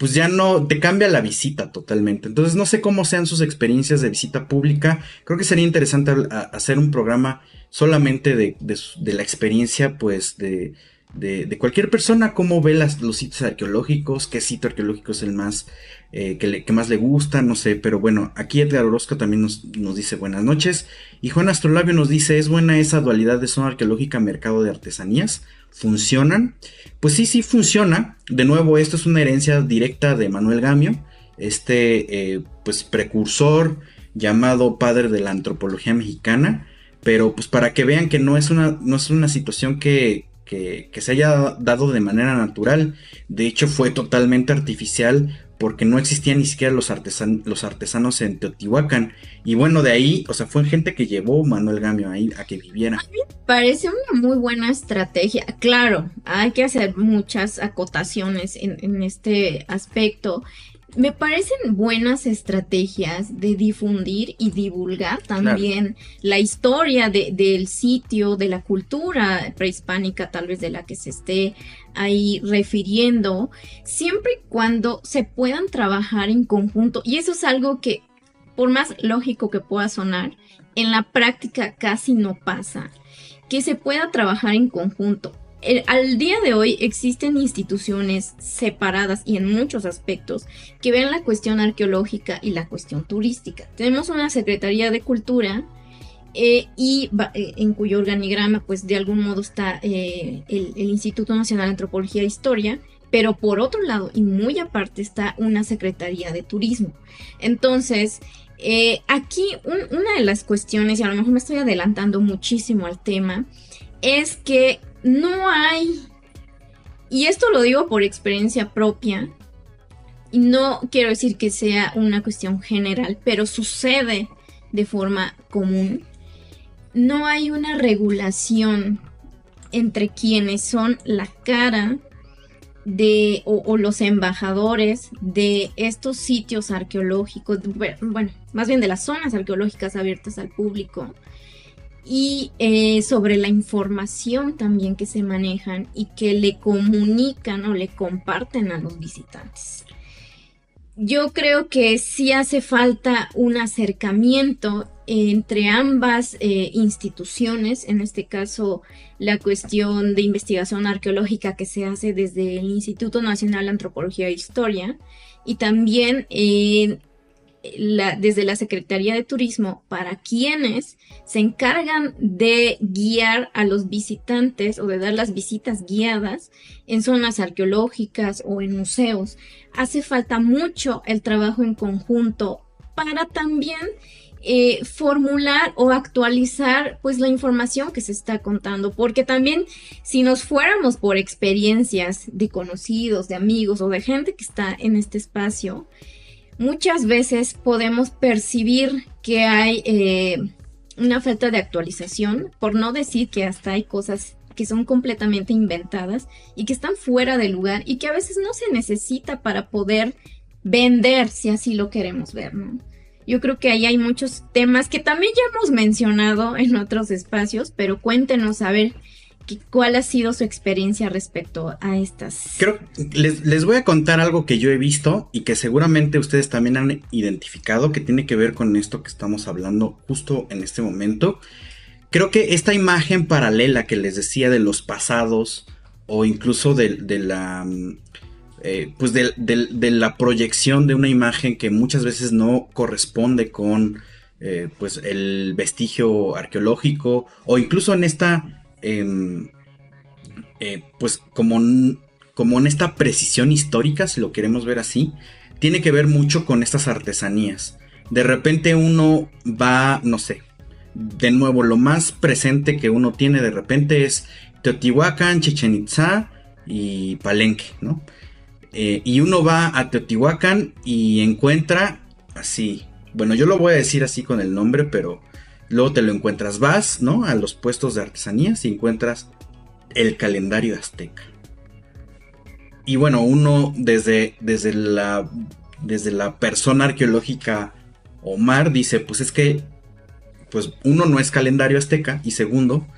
pues ya no te cambia la visita totalmente. Entonces no sé cómo sean sus experiencias de visita pública. Creo que sería interesante hacer un programa solamente de, de, la experiencia, pues, de, de, cualquier persona, cómo ve las, los sitios arqueológicos, qué sitio arqueológico es el más eh, que, más le gusta, no sé, pero bueno, aquí Edgar Orozco también nos, nos, dice buenas noches. Y Juan Astrolabio nos dice, ¿es buena esa dualidad de zona arqueológica mercado de artesanías? ¿Funcionan? Pues sí, sí funciona. De nuevo, esto es una herencia directa de Manuel Gamio, este eh, pues precursor llamado padre de la antropología mexicana. Pero pues para que vean que no es una, no es una situación que, que, que se haya dado de manera natural. De hecho fue totalmente artificial porque no existían ni siquiera los, los artesanos en Teotihuacán. Y bueno, de ahí, o sea, fue gente que llevó Manuel Gamio ahí a que viviera. A mí me parece una muy buena estrategia. Claro, hay que hacer muchas acotaciones en, en este aspecto me parecen buenas estrategias de difundir y divulgar también la historia del sitio, de la cultura prehispánica, tal vez de la que se esté ahí refiriendo, siempre y cuando se puedan trabajar en conjunto. Y eso es algo que, por más lógico que pueda sonar, en la práctica casi no pasa. Que se pueda trabajar en conjunto al día de hoy existen instituciones separadas y en muchos aspectos que ven la cuestión arqueológica y la cuestión turística. Tenemos una Secretaría de Cultura eh, y eh, en cuyo organigrama pues de algún modo está eh, el, Instituto Nacional de Antropología e Historia, pero por otro lado y muy aparte está una Secretaría de Turismo. Entonces, aquí una de las cuestiones, y a lo mejor me estoy adelantando muchísimo al tema, es que no hay, y esto lo digo por experiencia propia, y no quiero decir que sea una cuestión general, pero sucede de forma común, no hay una regulación entre quienes son la cara de o, los embajadores de estos sitios arqueológicos, bueno, más bien de las zonas arqueológicas abiertas al público, y eh, sobre la información también que se manejan y que le comunican o le comparten a los visitantes. Yo creo que sí hace falta un acercamiento entre ambas eh, instituciones, en este caso la cuestión de investigación arqueológica que se hace desde el Instituto Nacional de Antropología e Historia y también eh, desde la Secretaría de Turismo para quienes se encargan de guiar a los visitantes o de dar las visitas guiadas en zonas arqueológicas o en museos. Hace falta mucho el trabajo en conjunto para también eh, formular o actualizar pues la información que se está contando porque también si nos fuéramos por experiencias de conocidos de amigos o de gente que está en este espacio muchas veces podemos percibir que hay eh, una falta de actualización, por no decir que hasta hay cosas que son completamente inventadas y que están fuera de lugar y que a veces no se necesita para poder vender si así lo queremos ver, ¿no? Yo creo que ahí hay muchos temas que también ya hemos mencionado en otros espacios, pero cuéntenos a ver ¿Cuál ha sido su experiencia respecto a estas? Creo les, les voy a contar algo que yo he visto y que seguramente ustedes también han identificado que tiene que ver con esto que estamos hablando justo en este momento. Creo que esta imagen paralela que les decía de los pasados o incluso de, la mm, eh, pues de, la proyección de una imagen que muchas veces no corresponde con eh, pues el vestigio arqueológico o incluso en esta Em, eh, pues como, como en esta precisión histórica, si lo queremos ver así, tiene que ver mucho con estas artesanías. De repente uno va, no sé, de nuevo, lo más presente que uno tiene de repente es Teotihuacán, Chichen Itza y Palenque, ¿no? Eh, y uno va a Teotihuacán y encuentra así, bueno, yo lo voy a decir así con el nombre, pero Luego te lo encuentras, vas, ¿no? A los puestos de artesanías y encuentras el calendario azteca. Y bueno, uno desde, desde, la, desde la persona arqueológica Omar dice, pues es que, pues uno no es calendario azteca y segundo,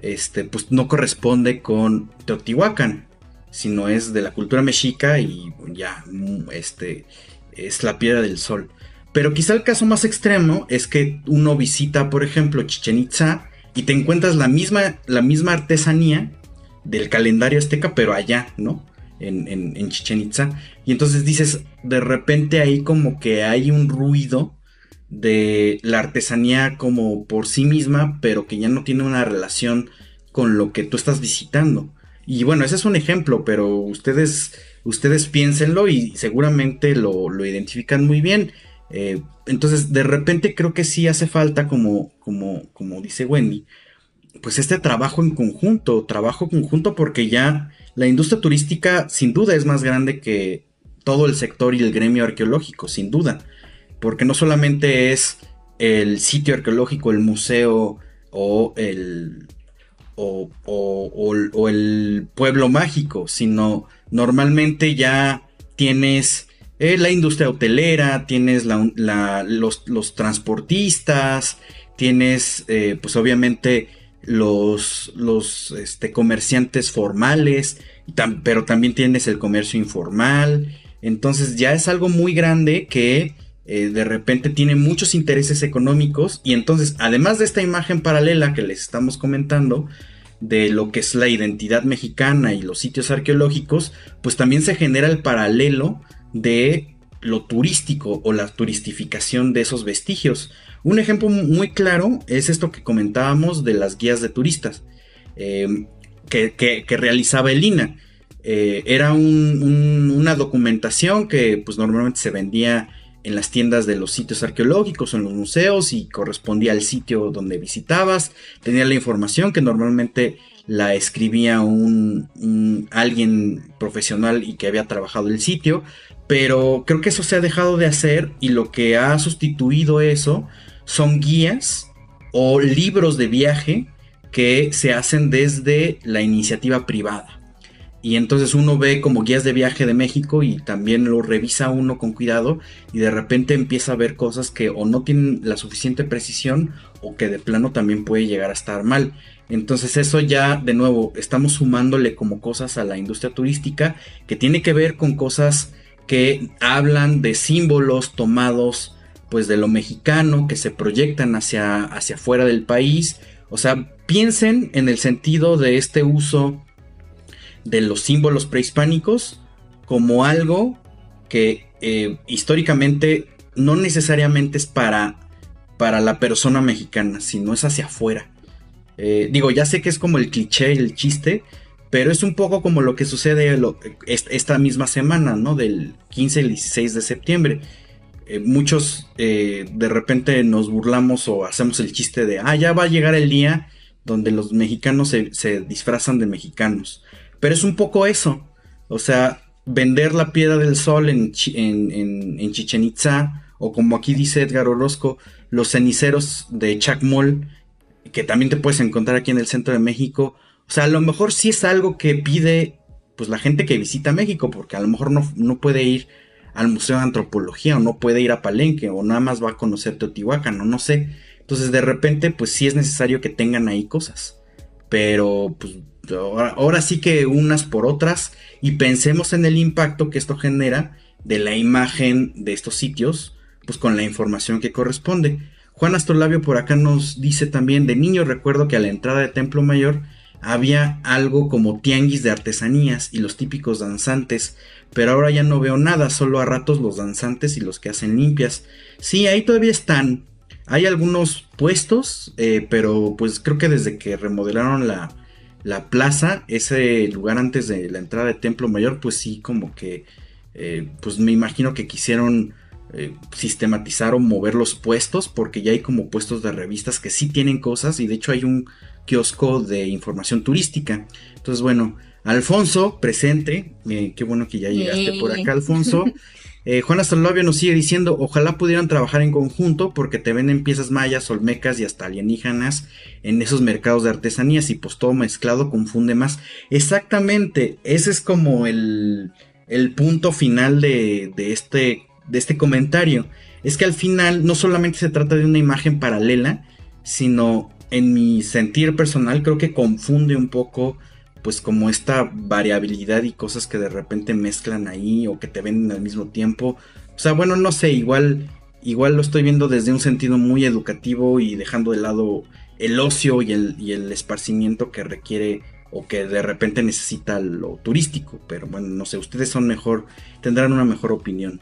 este, pues no corresponde con Teotihuacán. Sino es de la cultura mexica y ya, mm, este, es la piedra del sol. Pero quizá el caso más extremo es que uno visita, por ejemplo, Chichen Itza y te encuentras la misma, la misma artesanía del calendario azteca, pero allá, ¿no? En, en, Chichen Itza. Y entonces dices, de repente ahí como que hay un ruido de la artesanía como por sí misma, pero que ya no tiene una relación con lo que tú estás visitando. Y bueno, ese es un ejemplo, pero ustedes, ustedes piénsenlo y seguramente lo, lo identifican muy bien. Eh, entonces, de repente creo que sí hace falta, como, como, como dice Wendy, pues este trabajo en conjunto, trabajo conjunto porque ya la industria turística sin duda es más grande que todo el sector y el gremio arqueológico, sin duda, porque no solamente es el sitio arqueológico, el museo o el, o, o el pueblo mágico, sino normalmente ya tienes eh, la industria hotelera, tienes los, transportistas, tienes eh, pues obviamente los, los este, comerciantes formales, pero también tienes el comercio informal. Entonces ya es algo muy grande que eh, de repente tiene muchos intereses económicos y entonces además de esta imagen paralela que les estamos comentando, de lo que es la identidad mexicana y los sitios arqueológicos, pues también se genera el paralelo de lo turístico o la turistificación de esos vestigios. Un ejemplo muy claro es esto que comentábamos de las guías de turistas eh, que, realizaba el INA. Eh, era una documentación que pues normalmente se vendía en las tiendas de los sitios arqueológicos en los museos y correspondía al sitio donde visitabas. Tenía la información que normalmente la escribía un, alguien profesional y que había trabajado el sitio, pero creo que eso se ha dejado de hacer y lo que ha sustituido eso son guías o libros de viaje que se hacen desde la iniciativa privada. Y entonces uno ve como guías de viaje de México y también lo revisa uno con cuidado y de repente empieza a ver cosas que o no tienen la suficiente precisión o que de plano también puede llegar a estar mal. Entonces eso ya de nuevo estamos sumándole como cosas a la industria turística que tiene que ver con cosas que hablan de símbolos tomados pues de lo mexicano que se proyectan hacia hacia afuera del país. O sea, piensen en el sentido de este uso de los símbolos prehispánicos como algo que eh, históricamente no necesariamente es para, para la persona mexicana, sino es hacia afuera. Eh, digo, ya sé que es como el cliché, el chiste, pero es un poco como lo que sucede esta misma semana, ¿no? Del 15 al 16 de septiembre. Eh, muchos de repente nos burlamos o hacemos el chiste de, ah, ya va a llegar el día donde los mexicanos se, se disfrazan de mexicanos. Pero es un poco eso. O sea, vender la piedra del sol en, en, Chichen Itza, o como aquí dice Edgar Orozco, los ceniceros de Chacmol, que también te puedes encontrar aquí en el centro de México. O sea, a lo mejor sí es algo que pide pues la gente que visita México, porque a lo mejor no, no puede ir al Museo de Antropología, o no puede ir a Palenque, o nada más va a conocer Teotihuacán, o no sé. Entonces de repente, pues sí es necesario que tengan ahí cosas. Pero pues ahora, sí que unas por otras y pensemos en el impacto que esto genera de la imagen de estos sitios, pues con la información que corresponde. Juan Astrolabio por acá nos dice también, de niño recuerdo que a la entrada de Templo Mayor había algo como tianguis de artesanías y los típicos danzantes, pero ahora ya no veo nada, solo a ratos los danzantes y los que hacen limpias. Sí, ahí todavía están. Hay algunos puestos, eh, pero pues creo que desde que remodelaron la, la plaza, ese lugar antes de la entrada de Templo Mayor, pues sí, como que, eh, pues me imagino que quisieron eh, sistematizar o mover los puestos, porque ya hay como puestos de revistas que sí tienen cosas, y de hecho hay un kiosco de información turística. Entonces, bueno, Alfonso, presente, eh, qué bueno que ya llegaste por acá, Alfonso. Eh, Juan Astrolabio nos sigue diciendo, ojalá pudieran trabajar en conjunto porque te venden piezas mayas, olmecas y hasta alienígenas en esos mercados de artesanías y pues todo mezclado confunde más. Exactamente, ese es como el, el punto final de, de, este, de este comentario. Es que al final no solamente se trata de una imagen paralela, sino en mi sentir personal creo que confunde un poco pues como esta variabilidad y cosas que de repente mezclan ahí o que te venden al mismo tiempo. O sea, bueno, no sé, igual, igual lo estoy viendo desde un sentido muy educativo y dejando de lado el ocio y el, y el esparcimiento que requiere o que de repente necesita lo turístico. Pero bueno, no sé, ustedes son mejor, tendrán una mejor opinión.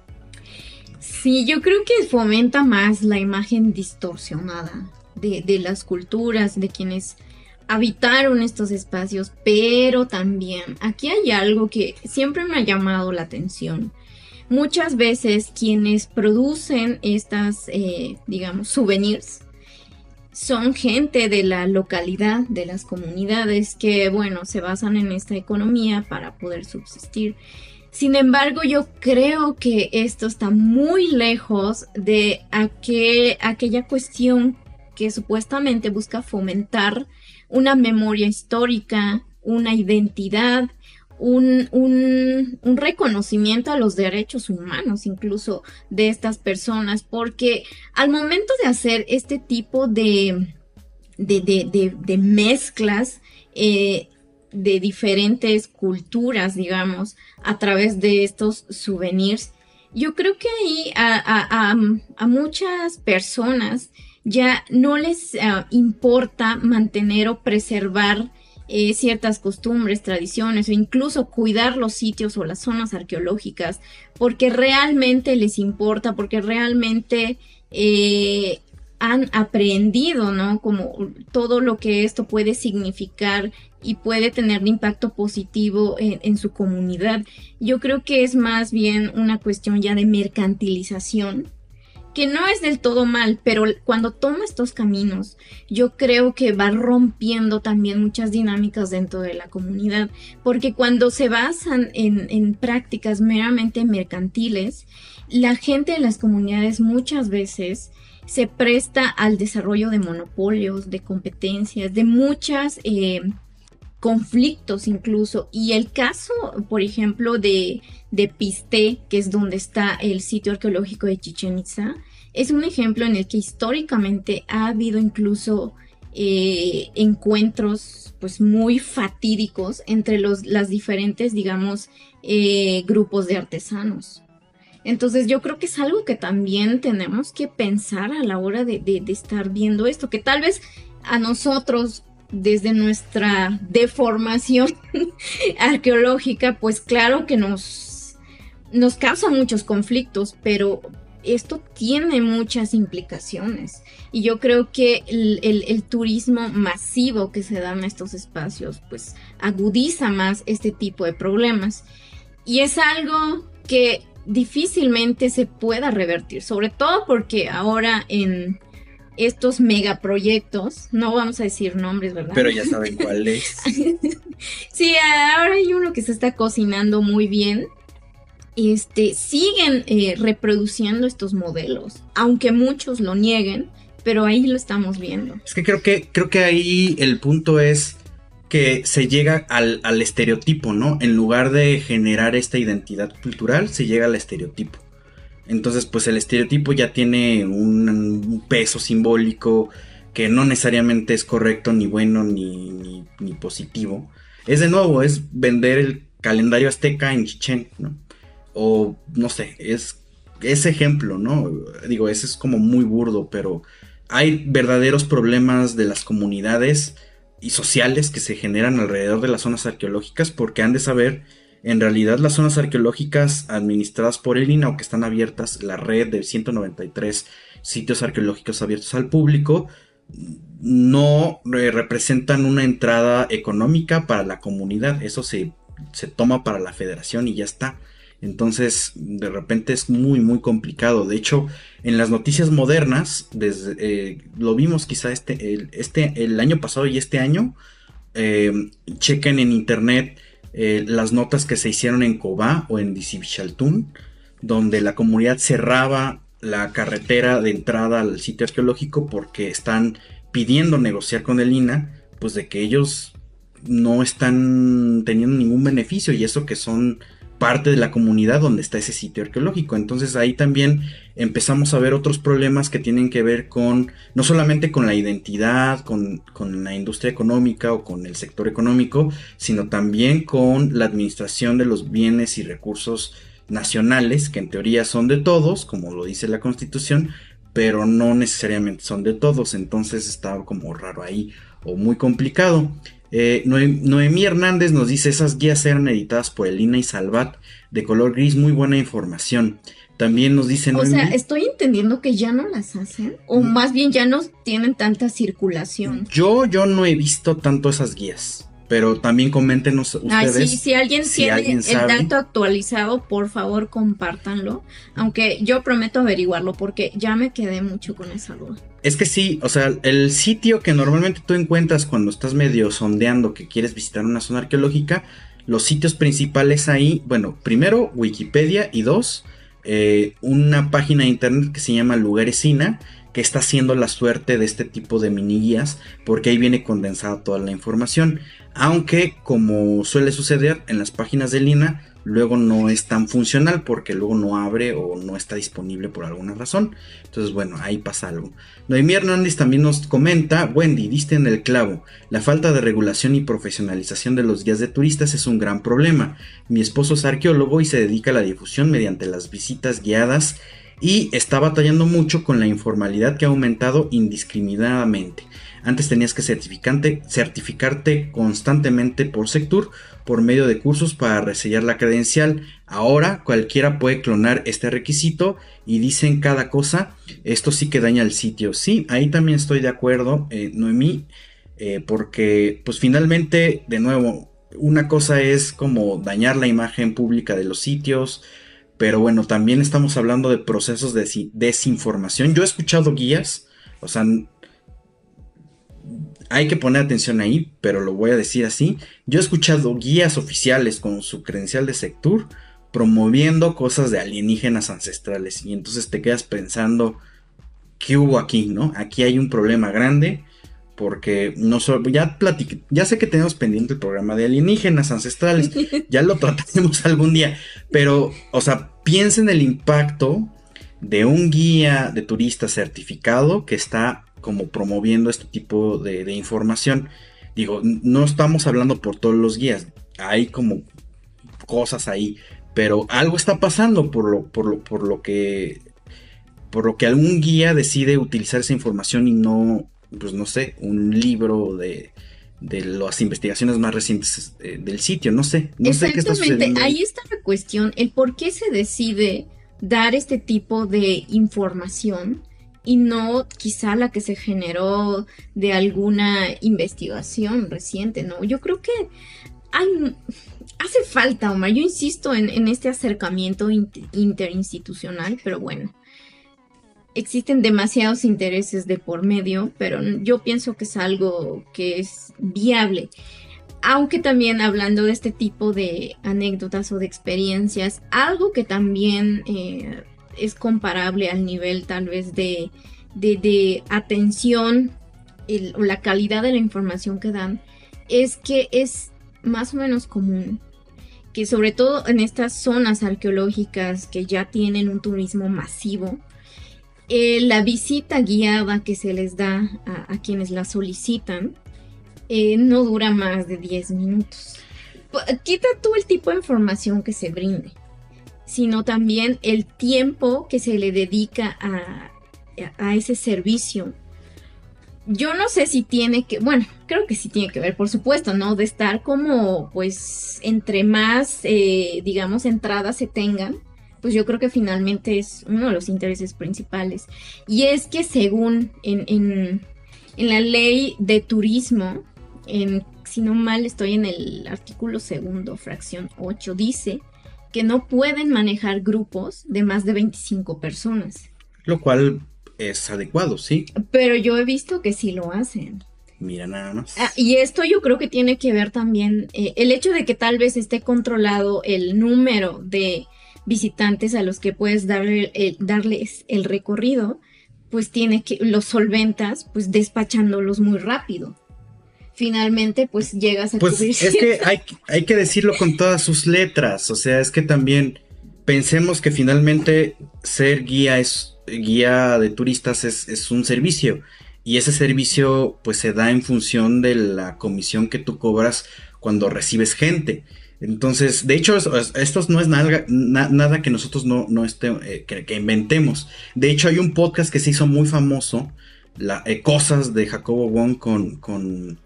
Sí, yo creo que fomenta más la imagen distorsionada de, de las culturas, de quienes habitaron estos espacios, pero también aquí hay algo que siempre me ha llamado la atención. Muchas veces quienes producen estas, eh, digamos, souvenirs, son gente de la localidad, de las comunidades que, bueno, se basan en esta economía para poder subsistir. Sin embargo, yo creo que esto está muy lejos de aquella cuestión que supuestamente busca fomentar una memoria histórica, una identidad, un, un, reconocimiento a los derechos humanos incluso de estas personas, porque al momento de hacer este tipo de, de, mezclas eh, de diferentes culturas, digamos, a través de estos souvenirs, yo creo que ahí a, a muchas personas ya no les eh, importa mantener o preservar eh, ciertas costumbres, tradiciones o incluso cuidar los sitios o las zonas arqueológicas porque realmente les importa, porque realmente eh, han aprendido, ¿no? Como todo lo que esto puede significar y puede tener un impacto positivo en, en, su comunidad. Yo creo que es más bien una cuestión ya de mercantilización que no es del todo mal, pero cuando toma estos caminos, yo creo que va rompiendo también muchas dinámicas dentro de la comunidad, porque cuando se basan en, prácticas meramente mercantiles, la gente de las comunidades muchas veces se presta al desarrollo de monopolios, de competencias, de muchas... Eh, conflictos incluso. Y el caso, por ejemplo, de, de Piste, que es donde está el sitio arqueológico de Chichen Itza, es un ejemplo en el que históricamente ha habido incluso eh, encuentros pues muy fatídicos entre los las diferentes digamos eh, grupos de artesanos entonces yo creo que es algo que también tenemos que pensar a la hora de, de estar viendo esto que tal vez a nosotros desde nuestra deformación arqueológica pues claro que nos nos causa muchos conflictos pero esto tiene muchas implicaciones. Y yo creo que el, turismo masivo que se da en estos espacios pues agudiza más este tipo de problemas. Y es algo que difícilmente se pueda revertir, sobre todo porque ahora en estos megaproyectos, no vamos a decir nombres, ¿verdad? Pero ya saben cuál es. sí, ahora hay uno que se está cocinando muy bien este, siguen eh, reproduciendo estos modelos, aunque muchos lo nieguen, pero ahí lo estamos viendo. Es que creo que, creo que ahí el punto es que se llega al, estereotipo, ¿no? En lugar de generar esta identidad cultural, se llega al estereotipo. Entonces, pues el estereotipo ya tiene un, peso simbólico que no necesariamente es correcto, ni bueno, ni, ni, ni positivo. Es de nuevo, es vender el calendario azteca en Chichen, ¿no? o no sé, es ese ejemplo, ¿no? Digo, ese es como muy burdo, pero hay verdaderos problemas de las comunidades y sociales que se generan alrededor de las zonas arqueológicas porque han de saber en realidad las zonas arqueológicas administradas por el INA o que están abiertas, la red de 193 sitios arqueológicos abiertos al público, no representan una entrada económica para la comunidad, eso se, se toma para la federación y ya está. Entonces, de repente es muy, muy complicado. De hecho, en las noticias modernas, eh, lo vimos quizá este el, este, el año pasado y este año, eh, chequen en internet eh, las notas que se hicieron en Cobá o en Disibichaltún, donde la comunidad cerraba la carretera de entrada al sitio arqueológico porque están pidiendo negociar con el INA, pues de que ellos no están teniendo ningún beneficio y eso que son parte de la comunidad donde está ese sitio arqueológico. Entonces ahí también empezamos a ver otros problemas que tienen que ver con, no solamente con la identidad, con, con, la industria económica o con el sector económico, sino también con la administración de los bienes y recursos nacionales, que en teoría son de todos, como lo dice la constitución, pero no necesariamente son de todos. Entonces está como raro ahí o muy complicado. Eh, Noemí Hernández nos dice, esas guías eran editadas por Elina y Salvat, de color gris, muy buena información. También nos dicen... O sea, estoy entendiendo que ya no las hacen, o mm. más bien ya no tienen tanta circulación. Yo, yo no he visto tanto esas guías pero también coméntenos ustedes. sí, si alguien tiene el dato actualizado, por favor compártanlo. Aunque yo prometo averiguarlo porque ya me quedé mucho con esa duda. Es que sí, o sea, el sitio que normalmente tú encuentras cuando estás medio sondeando que quieres visitar una zona arqueológica, los sitios principales ahí, bueno, primero Wikipedia y dos, eh, una página de internet que se llama Lugaresina que está haciendo la suerte de este tipo de mini guías porque ahí viene condensada toda la información aunque como suele suceder en las páginas de Lina, luego no es tan funcional porque luego no abre o no está disponible por alguna razón. Entonces, bueno, ahí pasa algo. Noemí Hernández también nos comenta, Wendy, diste en el clavo, la falta de regulación y profesionalización de los guías de turistas es un gran problema. Mi esposo es arqueólogo y se dedica a la difusión mediante las visitas guiadas y está batallando mucho con la informalidad que ha aumentado indiscriminadamente. Antes tenías que certificarte constantemente por Sectur por medio de cursos para resellar la credencial. Ahora cualquiera puede clonar este requisito y dicen cada cosa. Esto sí que daña el sitio. Sí, ahí también estoy de acuerdo, eh, Noemí, eh, porque pues finalmente, de nuevo, una cosa es como dañar la imagen pública de los sitios. Pero bueno, también estamos hablando de procesos de desinformación. Yo he escuchado guías, o sea, hay que poner atención ahí, pero lo voy a decir así. Yo he escuchado guías oficiales con su credencial de Sectur promoviendo cosas de alienígenas ancestrales y entonces te quedas pensando qué hubo aquí, ¿no? Aquí hay un problema grande porque no solo ya ya sé que tenemos pendiente el programa de alienígenas ancestrales, ya lo trataremos algún día, pero o sea, piensen el impacto de un guía de turista certificado que está como promoviendo este tipo de, información. Digo, no estamos hablando por todos los guías, hay como cosas ahí, pero algo está pasando por lo, por lo, por lo que por lo que algún guía decide utilizar esa información y no, pues no sé, un libro de, de las investigaciones más recientes eh, del sitio, no sé, no sé qué está sucediendo. Ahí está la cuestión, el por qué se decide dar este tipo de información y no quizá la que se generó de alguna investigación reciente, ¿no? Yo creo que hay, hace falta, Omar, yo insisto en, este acercamiento interinstitucional, pero bueno, existen demasiados intereses de por medio, pero yo pienso que es algo que es viable. Aunque también hablando de este tipo de anécdotas o de experiencias, algo que también eh, es comparable al nivel tal vez de, de, atención o la calidad de la información que dan, es que es más o menos común que sobre todo en estas zonas arqueológicas que ya tienen un turismo masivo, eh, la visita guiada que se les da a, quienes la solicitan eh, no dura más de 10 minutos. Quita tú el tipo de información que se brinde sino también el tiempo que se le dedica a, a ese servicio. Yo no sé si tiene que, bueno, creo que sí tiene que ver, por supuesto, ¿no? De estar como, pues, entre más, eh, digamos, entradas se tengan, pues yo creo que finalmente es uno de los intereses principales. Y es que según en, en, en la ley de turismo, en, si no mal estoy en el artículo segundo, fracción 8, dice que no pueden manejar grupos de más de 25 personas. Lo cual es adecuado, sí. Pero yo he visto que sí lo hacen. Mira nada más. Ah, y esto yo creo que tiene que ver también eh, el hecho de que tal vez esté controlado el número de visitantes a los que puedes darle, darles el recorrido, pues tiene que los solventas pues despachándolos muy rápido finalmente pues llegas a pues cubrir es que hay, hay que decirlo con todas sus letras, o sea, es que también pensemos que finalmente ser guía es guía de turistas es, es, un servicio y ese servicio pues se da en función de la comisión que tú cobras cuando recibes gente. Entonces, de hecho, esto no es nada, que nosotros no, no esté, eh, que, inventemos. De hecho, hay un podcast que se hizo muy famoso, la, eh, Cosas de Jacobo Wong con, con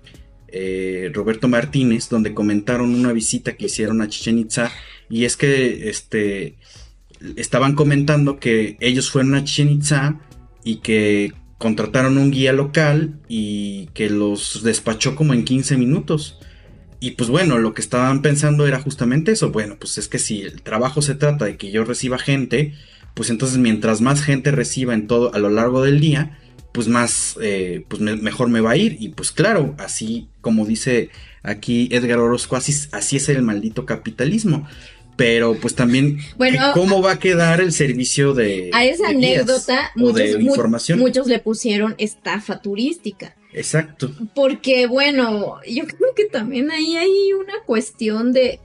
eh, Roberto Martínez, donde comentaron una visita que hicieron a Chichen Itza. Y es que este, estaban comentando que ellos fueron a Chichen Itza y que contrataron un guía local y que los despachó como en 15 minutos. Y pues bueno, lo que estaban pensando era justamente eso. Bueno, pues es que si el trabajo se trata de que yo reciba gente, pues entonces mientras más gente reciba en todo a lo largo del día, pues más, eh, pues mejor me va a ir. Y pues claro, así como dice aquí Edgar Orozco, así, así es el maldito capitalismo pero pues también bueno, cómo va a quedar el servicio de a esa anécdota muchos, información? muchos le pusieron estafa turística exacto porque bueno yo creo que también ahí hay una cuestión de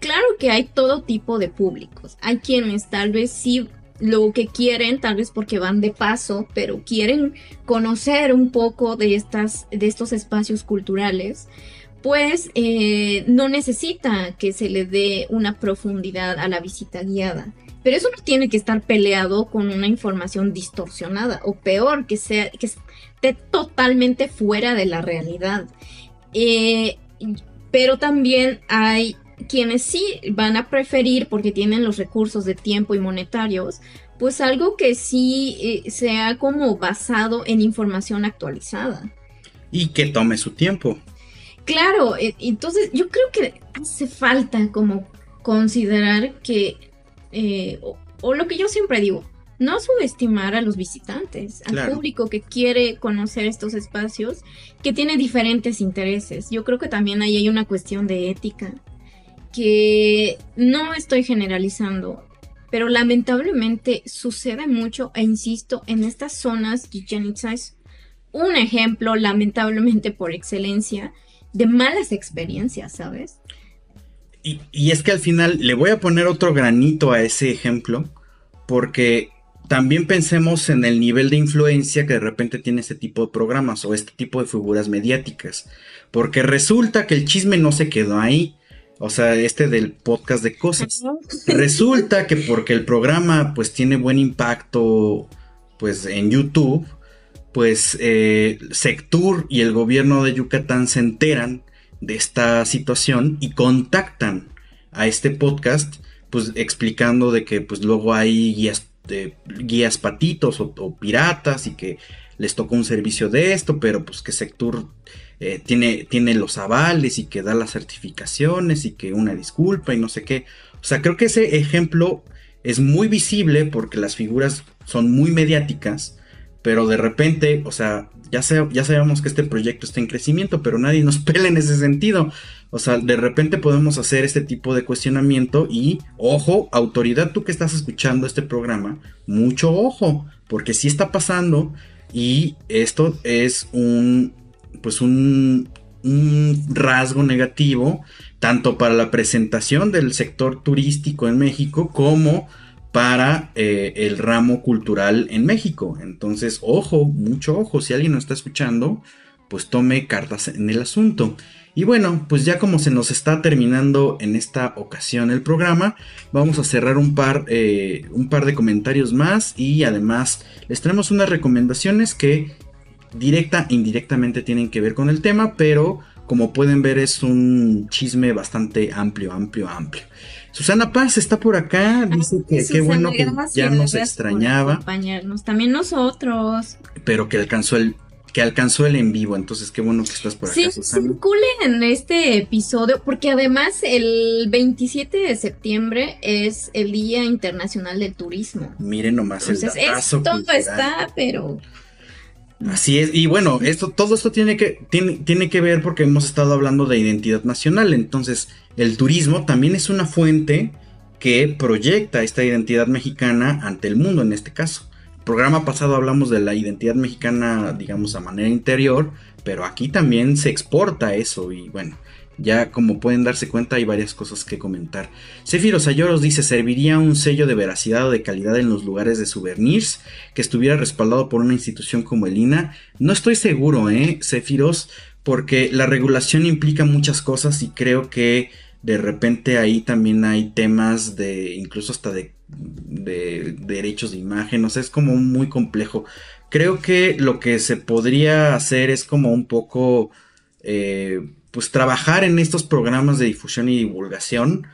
claro que hay todo tipo de públicos hay quienes tal vez sí lo que quieren, tal vez porque van de paso, pero quieren conocer un poco de estas, de estos espacios culturales pues eh, no necesita que se le dé una profundidad a la visita guiada. Pero eso no tiene que estar peleado con una información distorsionada o peor, que, sea, que esté totalmente fuera de la realidad. Eh, pero también hay quienes sí van a preferir, porque tienen los recursos de tiempo y monetarios, pues algo que sí eh, sea como basado en información actualizada. Y que tome su tiempo. Claro, e, entonces yo creo que hace falta como considerar que, eh, o, lo que yo siempre digo, no subestimar a los visitantes, al público que quiere conocer estos espacios, que tiene diferentes intereses. Yo creo que también ahí hay una cuestión de ética, que no estoy generalizando, pero lamentablemente sucede mucho, e insisto, en estas zonas, Chichen es un ejemplo, lamentablemente por excelencia, de malas experiencias, ¿sabes? Y, es que al final le voy a poner otro granito a ese ejemplo, porque también pensemos en el nivel de influencia que de repente tiene este tipo de programas o este tipo de figuras mediáticas. Porque resulta que el chisme no se quedó ahí. O sea, este del podcast de cosas. Resulta que porque el programa pues tiene buen impacto pues en YouTube, pues eh, Sectur y el gobierno de Yucatán se enteran de esta situación y contactan a este podcast, pues explicando de que pues luego hay guías, guías patitos o, piratas y que les tocó un servicio de esto, pero pues que Sectur eh, tiene, tiene los avales y que da las certificaciones y que una disculpa y no sé qué. O sea, creo que ese ejemplo es muy visible porque las figuras son muy mediáticas pero de repente, o sea, ya, ya sabemos que este proyecto está en crecimiento, pero nadie nos pela en ese sentido. O sea, de repente podemos hacer este tipo de cuestionamiento y, ojo, autoridad, tú que estás escuchando este programa, mucho ojo, porque sí está pasando y esto es un, pues un rasgo negativo, tanto para la presentación del sector turístico en México como para eh, el ramo cultural en México. Entonces, ojo, mucho ojo, si alguien nos está escuchando, pues tome cartas en el asunto. Y bueno, pues ya como se nos está terminando en esta ocasión el programa, vamos a cerrar un par, eh, un par de comentarios más y además les traemos unas recomendaciones que directa e indirectamente tienen que ver con el tema, pero como pueden ver es un chisme bastante amplio, amplio, amplio. Susana Paz está por acá, ah, dice que qué bueno que ya nos extrañaba. También nosotros. Pero que alcanzó el que alcanzó el en vivo, entonces qué bueno que estás por acá, Susana. en este episodio, porque además el 27 de septiembre es el Día Internacional del Turismo. Miren nomás el datazo Todo está, pero Así es, y bueno, esto, todo esto tiene que, tiene, tiene que ver porque hemos estado hablando de identidad nacional, entonces el turismo también es una fuente que proyecta esta identidad mexicana ante el mundo en este caso. El programa pasado hablamos de la identidad mexicana, digamos, a manera interior, pero aquí también se exporta eso y bueno, ya como pueden darse cuenta hay varias cosas que comentar. Cefiros Ayoros dice, ¿serviría un sello de veracidad o de calidad en los lugares de souvenirs que estuviera respaldado por una institución como el INA? No estoy seguro, ¿eh, Cefiros? Porque la regulación implica muchas cosas y creo que de repente ahí también hay temas de, incluso hasta de, de, derechos de imagen, o sea, es como muy complejo. Creo que lo que se podría hacer es como un poco... Eh, pues trabajar en estos programas de difusión y divulgación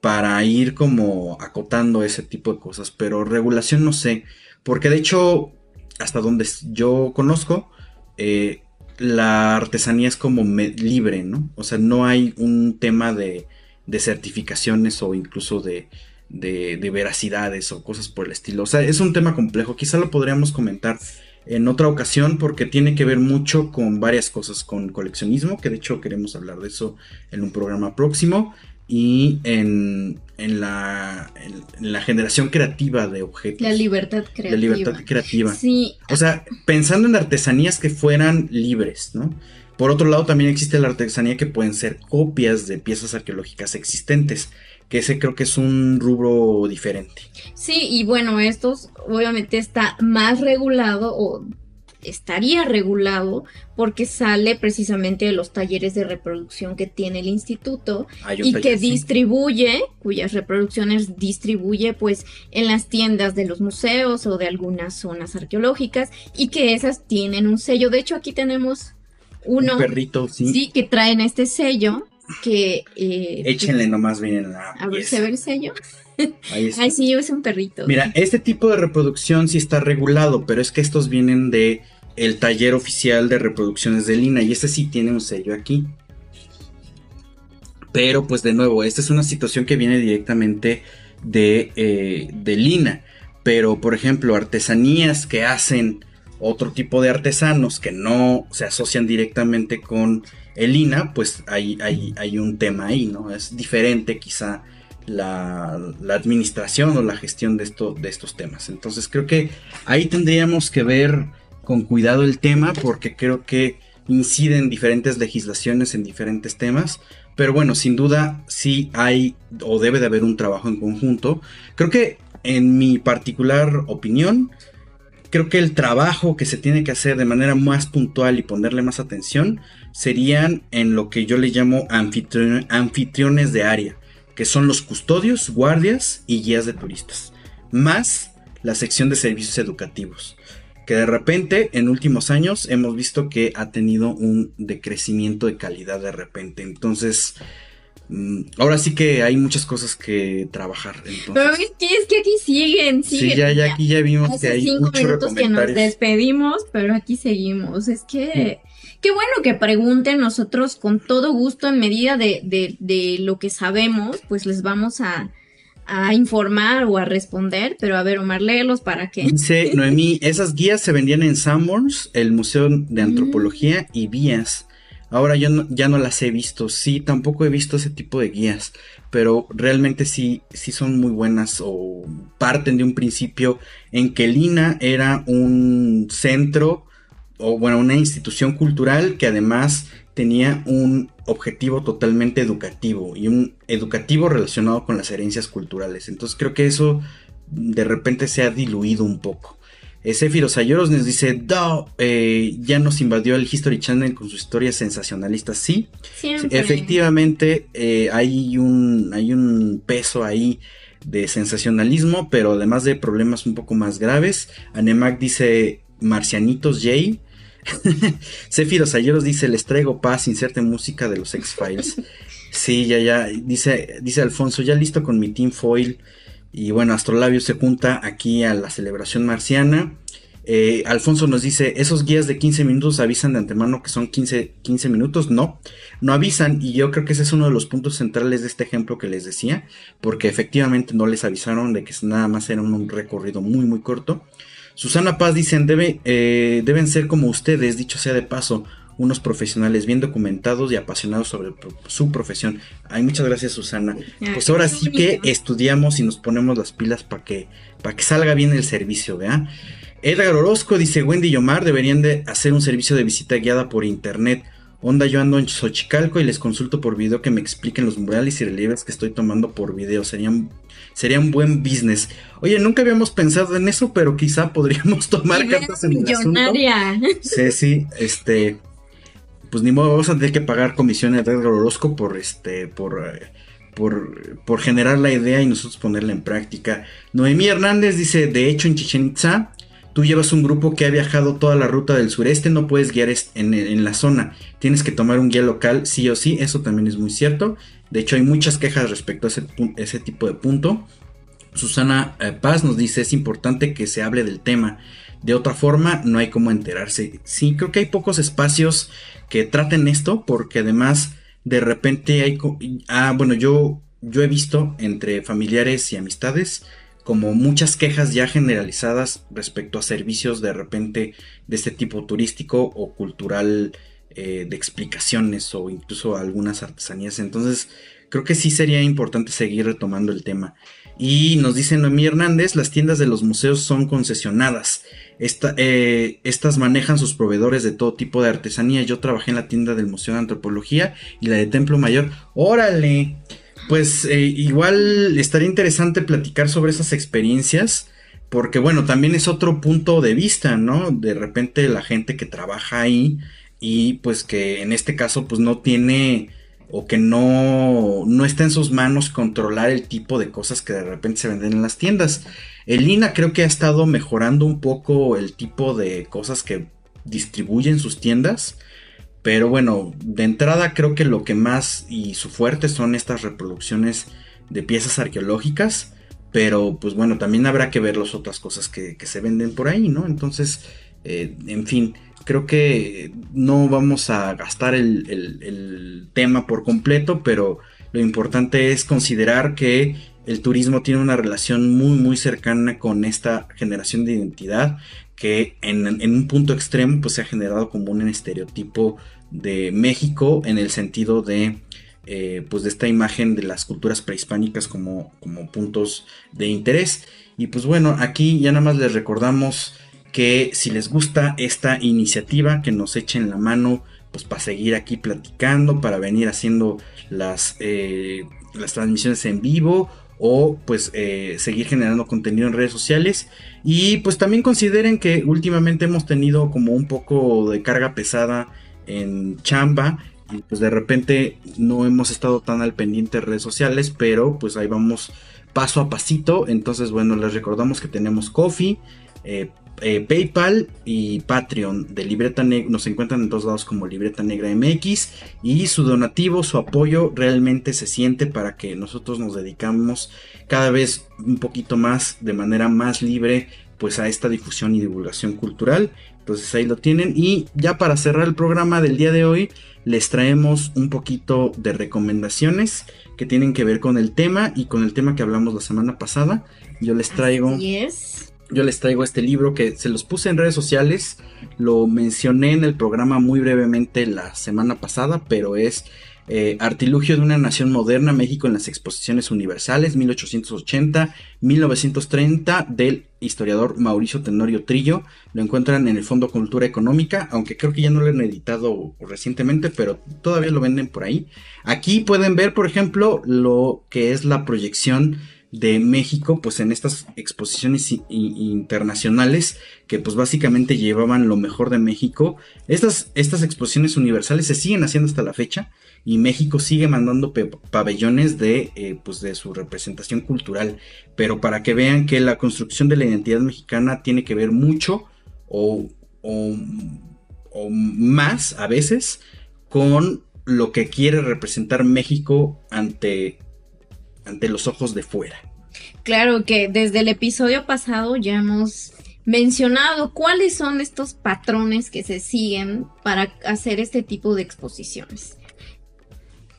para ir como acotando ese tipo de cosas, pero regulación no sé, porque de hecho, hasta donde yo conozco, eh, la artesanía es como libre, ¿no? O sea, no hay un tema de, de certificaciones o incluso de, de, de, veracidades o cosas por el estilo. O sea, es un tema complejo, quizá lo podríamos comentar en otra ocasión porque tiene que ver mucho con varias cosas, con coleccionismo, que de hecho queremos hablar de eso en un programa próximo, y en, en, la, en, la generación creativa de objetos. La libertad creativa. La libertad creativa. Sí. O sea, pensando en artesanías que fueran libres, ¿no? Por otro lado, también existe la artesanía que pueden ser copias de piezas arqueológicas existentes que ese creo que es un rubro diferente. Sí, y bueno, estos obviamente está más regulado o estaría regulado porque sale precisamente de los talleres de reproducción que tiene el instituto y que distribuye, cuyas reproducciones distribuye pues en las tiendas de los museos o de algunas zonas arqueológicas y que esas tienen un sello. De hecho, aquí tenemos uno. Un perrito, sí. Sí, que traen este sello que... Eh, Échenle nomás bien la... A ver, ¿se ve el sello? Ahí está. Ay, sí, es un perrito. Mira, este tipo de reproducción sí está regulado, pero es que estos vienen de el taller oficial de reproducciones de Lina y este sí tiene un sello aquí. Pero pues de nuevo, esta es una situación que viene directamente de, eh, de Lina. Pero por ejemplo, artesanías que hacen otro tipo de artesanos que no se asocian directamente con el INA, pues hay, hay, hay un tema ahí, ¿no? Es diferente quizá la, administración o la gestión de, esto, de estos temas. Entonces creo que ahí tendríamos que ver con cuidado el tema porque creo que inciden diferentes legislaciones en diferentes temas. Pero bueno, sin duda sí hay o debe de haber un trabajo en conjunto. Creo que en mi particular opinión, creo que el trabajo que se tiene que hacer de manera más puntual y ponerle más atención serían en lo que yo le llamo anfitriones de área, que son los custodios, guardias y guías de turistas, más la sección de servicios educativos, que de repente en últimos años hemos visto que ha tenido un decrecimiento de calidad de repente. Entonces, mm, ahora sí que hay muchas cosas que trabajar. Pero es que, es que aquí siguen, siguen. Sí, ya, ya aquí ya vimos que hay cinco minutos que nos despedimos, pero aquí seguimos. Es que Qué bueno que pregunten nosotros con todo gusto en medida de, de, de lo que sabemos, pues les vamos a, a informar o a responder, pero a ver, Omar, léelos para que. Dice Noemí, esas guías se vendían en Sanborns, el Museo de Antropología y Vías. Ahora yo ya no las he visto, sí, tampoco he visto ese tipo de guías, pero realmente sí, sí son muy buenas o parten de un principio en que Lina era un centro o bueno, una institución cultural que además tenía un objetivo totalmente educativo y un educativo relacionado con las herencias culturales. Entonces creo que eso de repente se ha diluido un poco. Zephyro Sayoros nos dice, eh, ya nos invadió el History Channel con sus historias sensacionalistas. Sí, efectivamente eh, hay, un, hay un peso ahí de sensacionalismo, pero además de problemas un poco más graves. Anemac dice, Marcianitos Jay. Cefiros Ayeros dice, les traigo paz, inserte música de los X-Files. sí, ya, ya, dice, dice Alfonso, ya listo con mi Team Foil. Y bueno, Astrolabio se junta aquí a la celebración marciana. Eh, Alfonso nos dice, esos guías de 15 minutos avisan de antemano que son 15, 15 minutos. No, no avisan y yo creo que ese es uno de los puntos centrales de este ejemplo que les decía, porque efectivamente no les avisaron de que nada más era un recorrido muy, muy corto. Susana Paz dicen, debe, eh, deben ser como ustedes, dicho sea de paso, unos profesionales bien documentados y apasionados sobre su profesión. Ay, muchas gracias Susana. pues ahora sí que estudiamos y nos ponemos las pilas para que, que salga bien el servicio, ¿vea? Edgar Orozco dice, Wendy y Omar deberían de hacer un servicio de visita guiada por internet. Onda, yo ando en Xochicalco y les consulto por video que me expliquen los murales y relieves que estoy tomando por video. Serían, sería un buen business. Oye, nunca habíamos pensado en eso, pero quizá podríamos tomar cartas en el asunto. Sí, sí, este... Pues ni modo, vamos a tener que pagar comisiones a Edgar Orozco por este, por... Eh, por, por, generar la idea y nosotros ponerla en práctica. Noemí Hernández dice, de hecho en Chichen Itza Tú llevas un grupo que ha viajado toda la ruta del sureste, no puedes guiar en, la zona. Tienes que tomar un guía local, sí o sí, eso también es muy cierto. De hecho, hay muchas quejas respecto a ese, tipo de punto. Susana eh, Paz nos dice, es importante que se hable del tema. De otra forma, no hay cómo enterarse. Sí, creo que hay pocos espacios que traten esto, porque además, de repente hay... Ah, bueno, yo, yo he visto entre familiares y amistades como muchas quejas ya generalizadas respecto a servicios de repente de este tipo turístico o cultural eh, de explicaciones o incluso algunas artesanías. Entonces creo que sí sería importante seguir retomando el tema. Y nos dice Noemí Hernández, las tiendas de los museos son concesionadas. Eh, estas manejan sus proveedores de todo tipo de artesanía. Yo trabajé en la tienda del Museo de Antropología y la de Templo Mayor. Órale. Pues eh, igual estaría interesante platicar sobre esas experiencias, porque bueno, también es otro punto de vista, ¿no? De repente la gente que trabaja ahí y pues que en este caso pues no tiene o que no, no está en sus manos controlar el tipo de cosas que de repente se venden en las tiendas. El INA creo que ha estado mejorando un poco el tipo de cosas que distribuyen sus tiendas pero bueno, de entrada creo que lo que más y su fuerte son estas reproducciones de piezas arqueológicas. Pero pues bueno, también habrá que ver las otras cosas que, se venden por ahí, ¿no? Entonces, eh, en fin, creo que no vamos a gastar el, tema por completo, pero lo importante es considerar que el turismo tiene una relación muy muy cercana con esta generación de identidad que en, un punto extremo pues se ha generado como un estereotipo de México en el sentido de eh, pues de esta imagen de las culturas prehispánicas como, como puntos de interés. Y pues bueno aquí ya nada más les recordamos que si les gusta esta iniciativa que nos echen la mano pues para seguir aquí platicando para venir haciendo las eh, las transmisiones en vivo o pues eh, seguir generando contenido en redes sociales. Y pues también consideren que últimamente hemos tenido como un poco de carga pesada en chamba y pues de repente no hemos estado tan al pendiente de redes sociales pero pues ahí vamos paso a pasito. Entonces bueno les recordamos que tenemos Coffee eh, eh, PayPal y Patreon de Libreta Negra nos encuentran en todos lados como Libreta Negra MX y su donativo, su apoyo realmente se siente para que nosotros nos dedicamos cada vez un poquito más de manera más libre pues a esta difusión y divulgación cultural. Entonces ahí lo tienen y ya para cerrar el programa del día de hoy les traemos un poquito de recomendaciones que tienen que ver con el tema y con el tema que hablamos la semana pasada. Yo les traigo yo les traigo este libro que se los puse en redes sociales, lo mencioné en el programa muy brevemente la semana pasada, pero es eh, Artilugio de una Nación Moderna, México en las Exposiciones Universales, 1880-1930, del historiador Mauricio Tenorio Trillo. Lo encuentran en el Fondo Cultura Económica, aunque creo que ya no lo han editado recientemente, pero todavía lo venden por ahí. Aquí pueden ver, por ejemplo, lo que es la proyección de México, pues en estas exposiciones internacionales que pues básicamente llevaban lo mejor de México. Estas, estas exposiciones universales se siguen haciendo hasta la fecha y México sigue mandando pabellones de, eh, pues de su representación cultural, pero para que vean que la construcción de la identidad mexicana tiene que ver mucho o, o, o más a veces con lo que quiere representar México ante ante los ojos de fuera. Claro que desde el episodio pasado ya hemos mencionado cuáles son estos patrones que se siguen para hacer este tipo de exposiciones.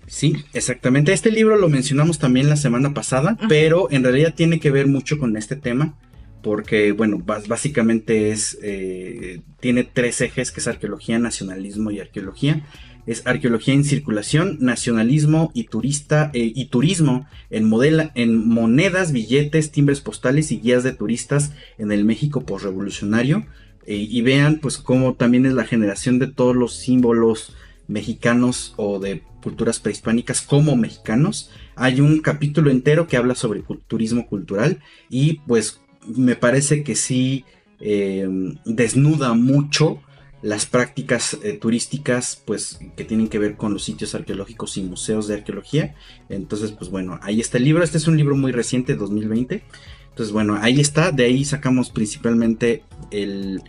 Sí, exactamente. Este libro lo mencionamos también la semana pasada, pero en realidad tiene que ver mucho con este tema, porque, bueno, básicamente es, eh, tiene tres ejes, que es arqueología, nacionalismo y arqueología. Es Arqueología en Circulación, Nacionalismo y, turista, eh, y Turismo en, en monedas, billetes, timbres postales y guías de turistas en el México postrevolucionario. Eh, y vean pues cómo también es la generación de todos los símbolos mexicanos o de culturas prehispánicas como mexicanos. Hay un capítulo entero que habla sobre turismo cultural y pues me parece que sí eh, desnuda mucho las prácticas eh, turísticas pues que tienen que ver con los sitios arqueológicos y museos de arqueología. Entonces pues bueno, ahí está el libro. Este es un libro muy reciente, 2020. Entonces bueno, ahí está. De ahí sacamos principalmente el,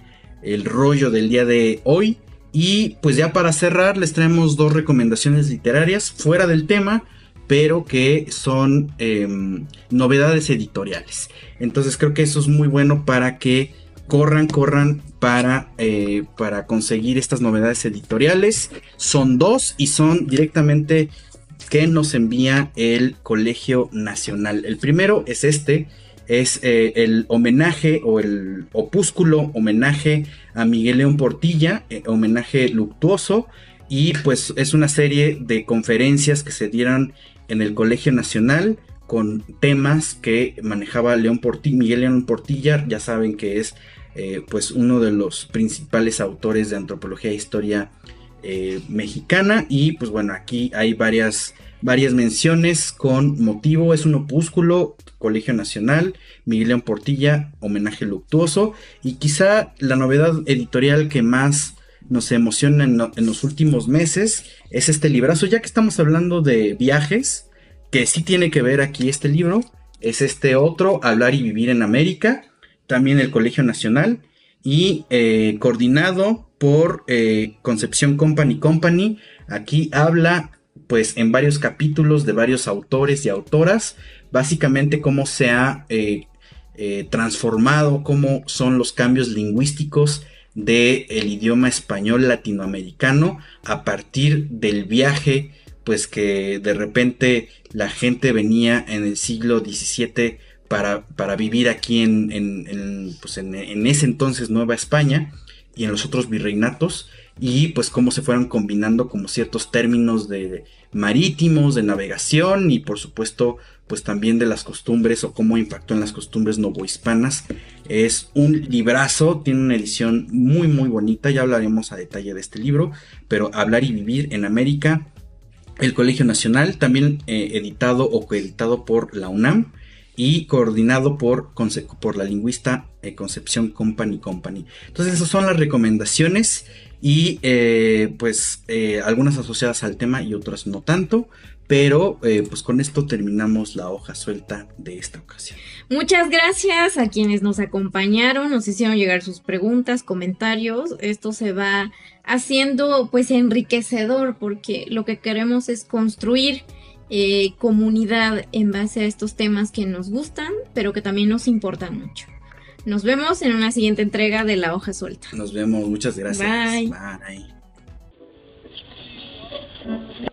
el rollo del día de hoy. Y pues ya para cerrar les traemos dos recomendaciones literarias fuera del tema, pero que son em, novedades editoriales. Entonces creo que eso es muy bueno para que corran, corran para, eh, para conseguir estas novedades editoriales. Son dos y son directamente que nos envía el Colegio Nacional. El primero es este, es eh, el homenaje o el opúsculo homenaje a Miguel León Portilla, eh, homenaje luctuoso, y pues es una serie de conferencias que se dieron en el Colegio Nacional con temas que manejaba León Portilla, Miguel León Portilla, ya saben que es eh, pues uno de los principales autores de antropología e historia mexicana. Y pues bueno aquí hay varias varias menciones con motivo. Es un opúsculo Colegio Nacional, Miguel León Portilla, homenaje luctuoso. Y quizá la novedad editorial que más nos emociona en, los últimos meses es este librazo, ya que estamos hablando de viajes, que sí tiene que ver aquí este libro, es este otro, Hablar y Vivir en América, también el Colegio Nacional y eh, coordinado por eh, Concepción Company Company, aquí habla pues en varios capítulos de varios autores y autoras básicamente cómo se ha eh, transformado, cómo son los cambios lingüísticos del idioma español latinoamericano a partir del viaje, pues que de repente la gente venía en el siglo XVII para, para vivir aquí en, en, pues en, ese entonces Nueva España y en los otros virreinatos y pues cómo se fueron combinando como ciertos términos de marítimos, de navegación y por supuesto pues también de las costumbres o cómo impactó en las costumbres novohispanas. Es un librazo, tiene una edición muy muy bonita, ya hablaremos a detalle de este libro, pero Hablar y Vivir en América, el Colegio Nacional, también eh, editado o coeditado por la UNAM y coordinado por, por la lingüista eh, Concepción Company Company. Entonces esas son las recomendaciones y eh, pues algunas asociadas al tema y otras no tanto. Pero pues con esto terminamos la hoja suelta de esta ocasión. Muchas gracias a quienes nos acompañaron, nos hicieron llegar sus preguntas, comentarios. Esto se va haciendo pues enriquecedor porque lo que queremos es construir eh, comunidad en base a estos temas que nos gustan, pero que también nos importan mucho. Nos vemos en una siguiente entrega de La Hoja Suelta. Nos vemos, muchas gracias. Bye. Bye.